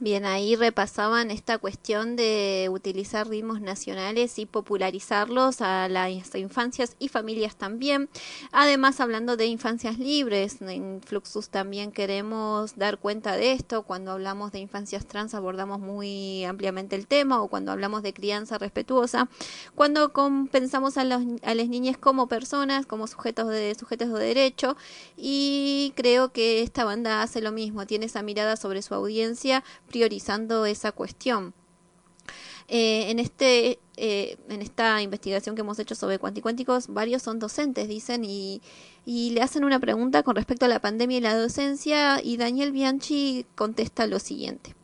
Bien, ahí repasaban esta cuestión de utilizar ritmos nacionales y popularizarlos a las infancias y familias también. Además, hablando de infancias libres, en Fluxus también queremos dar cuenta de esto. Cuando hablamos de infancias trans abordamos muy ampliamente el tema o cuando hablamos de crianza respetuosa. Cuando pensamos a, los, a las niñas como personas, como sujetos de, sujetos de derecho y creo que esta banda hace lo mismo, tiene esa mirada sobre su audiencia priorizando esa cuestión. Eh, en, este, eh, en esta investigación que hemos hecho sobre cuanticuénticos, varios son docentes, dicen, y, y le hacen una pregunta con respecto a la pandemia y la docencia, y Daniel Bianchi contesta lo siguiente.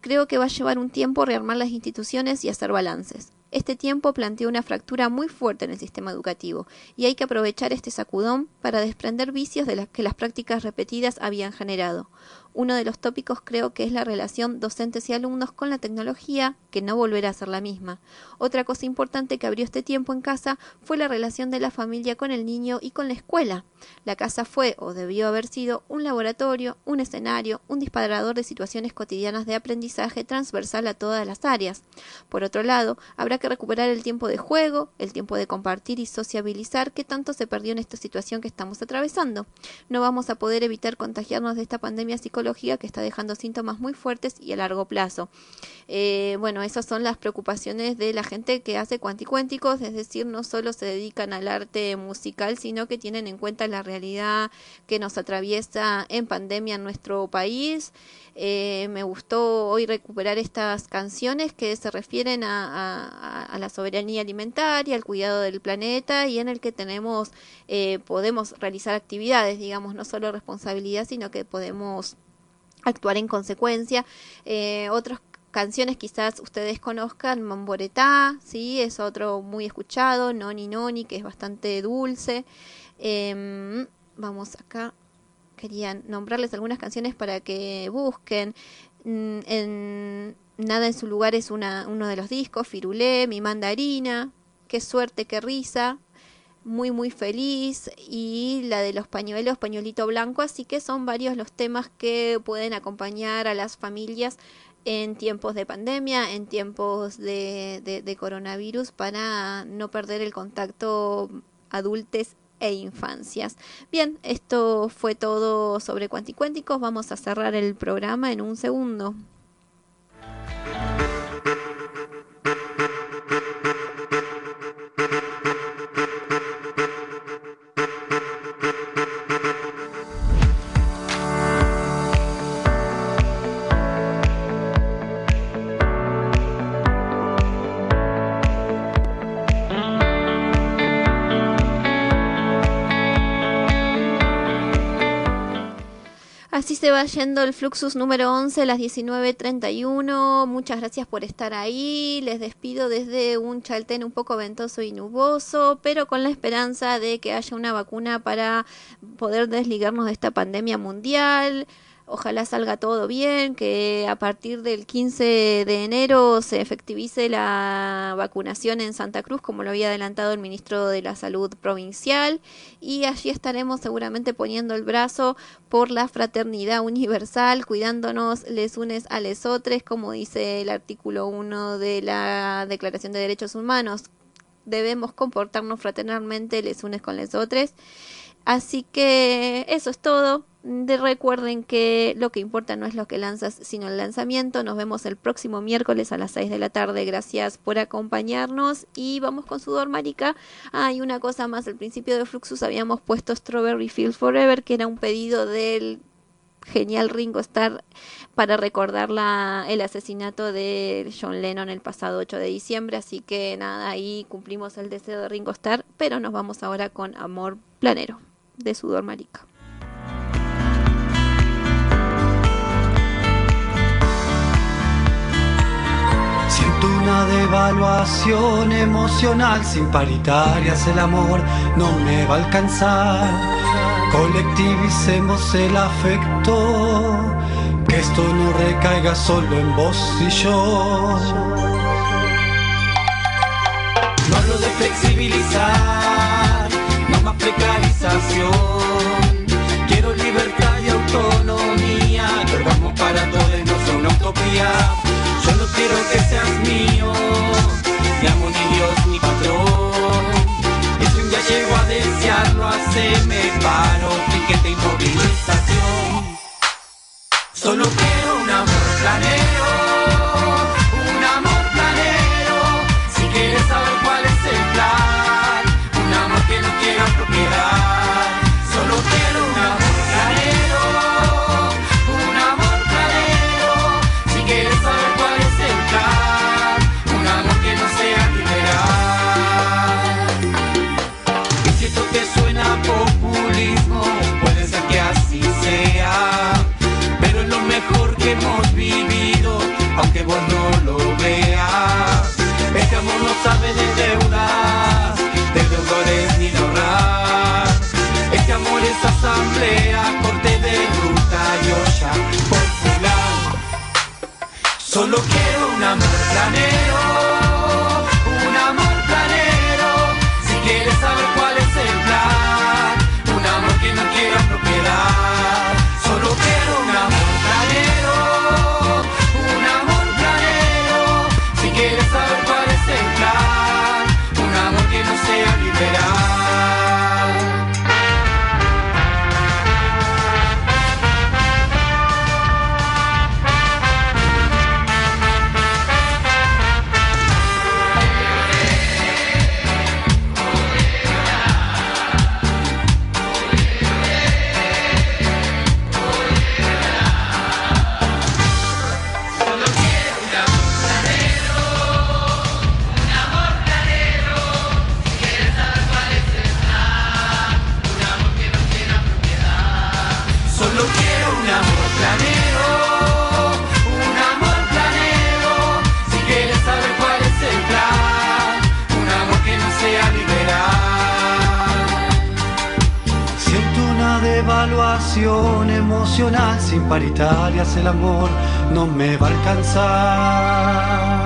Creo que va a llevar un tiempo rearmar las instituciones y hacer balances. Este tiempo plantea una fractura muy fuerte en el sistema educativo y hay que aprovechar este sacudón para desprender vicios de las que las prácticas repetidas habían generado. Uno de los tópicos creo que es la relación docentes y alumnos con la tecnología, que no volverá a ser la misma. Otra cosa importante que abrió este tiempo en casa fue la relación de la familia con el niño y con la escuela. La casa fue o debió haber sido un laboratorio, un escenario, un disparador de situaciones cotidianas de aprendizaje transversal a todas las áreas. Por otro lado, habrá que recuperar el tiempo de juego, el tiempo de compartir y sociabilizar que tanto se perdió en esta situación que estamos atravesando. No vamos a poder evitar contagiarnos de esta pandemia psicológica que está dejando síntomas muy fuertes y a largo plazo. Eh, bueno, esas son las preocupaciones de la gente que hace cuanticuénticos, es decir, no solo se dedican al arte musical, sino que tienen en cuenta la realidad que nos atraviesa en pandemia en nuestro país. Eh, me gustó hoy recuperar estas canciones que se refieren a, la soberanía alimentaria, al cuidado del planeta y en el que tenemos, eh, podemos realizar actividades, digamos, no solo responsabilidad, sino que podemos actuar en consecuencia. Eh, otras canciones quizás ustedes conozcan, Mamboretá, sí, es otro muy escuchado, Noni Noni, que es bastante dulce. Em, vamos acá querían nombrarles algunas canciones para que busquen. Mm, en Nada en su lugar es una, uno de los discos, Firulé, Mi Mandarina, Qué suerte, qué risa, Muy muy feliz y la de los pañuelos, Pañuelito Blanco, así que son varios los temas que pueden acompañar a las familias en tiempos de pandemia, en tiempos de, coronavirus, para no perder el contacto adultes e infancias. Bien, esto fue todo sobre Cuanticuénticos. Vamos a cerrar el programa en un segundo. Se va yendo el Fluxus número 11 las 19.31. Muchas gracias por estar ahí. Les despido desde un Chaltén un poco ventoso y nuboso, pero con la esperanza de que haya una vacuna para poder desligarnos de esta pandemia mundial. Ojalá salga todo bien, que a partir del 15 de enero se efectivice la vacunación en Santa Cruz, como lo había adelantado el ministro de la Salud provincial, y allí estaremos seguramente poniendo el brazo por la fraternidad universal, cuidándonos les unes a les otros, como dice el artículo 1 de la Declaración de Derechos Humanos. Debemos comportarnos fraternalmente les unes con les otros. Así que eso es todo. De recuerden que lo que importa no es lo que lanzas, sino el lanzamiento. Nos vemos el próximo miércoles a las 6 de la tarde. Gracias por acompañarnos y vamos con Sudor Marica. Hay una cosa más. Al principio de Fluxus habíamos puesto Strawberry Fields Forever, que era un pedido del genial Ringo Starr para recordar la, el asesinato de John Lennon el pasado 8 de diciembre. Así que nada, ahí cumplimos el deseo de Ringo Starr, pero nos vamos ahora con Amor Planero de Sudor Marica. Siento una devaluación emocional sin paritarias, el amor no me va a alcanzar. Colectivicemos el afecto, que esto no recaiga solo en vos y yo. No hablo de flexibilizar, más Quiero libertad y autonomía, que vamos para todos, no son una utopía. Solo quiero que seas mío, ni amo ni Dios ni patrón. Y si un día llego a desearlo, haceme paro, piquete y movilización. Solo quiero un amor planero, saben de deudores ni de ahorrar. Este amor es asamblea, corte de ruta y olla popular. Solo quiero un amor planeta. sin paritarias el amor no me va a alcanzar.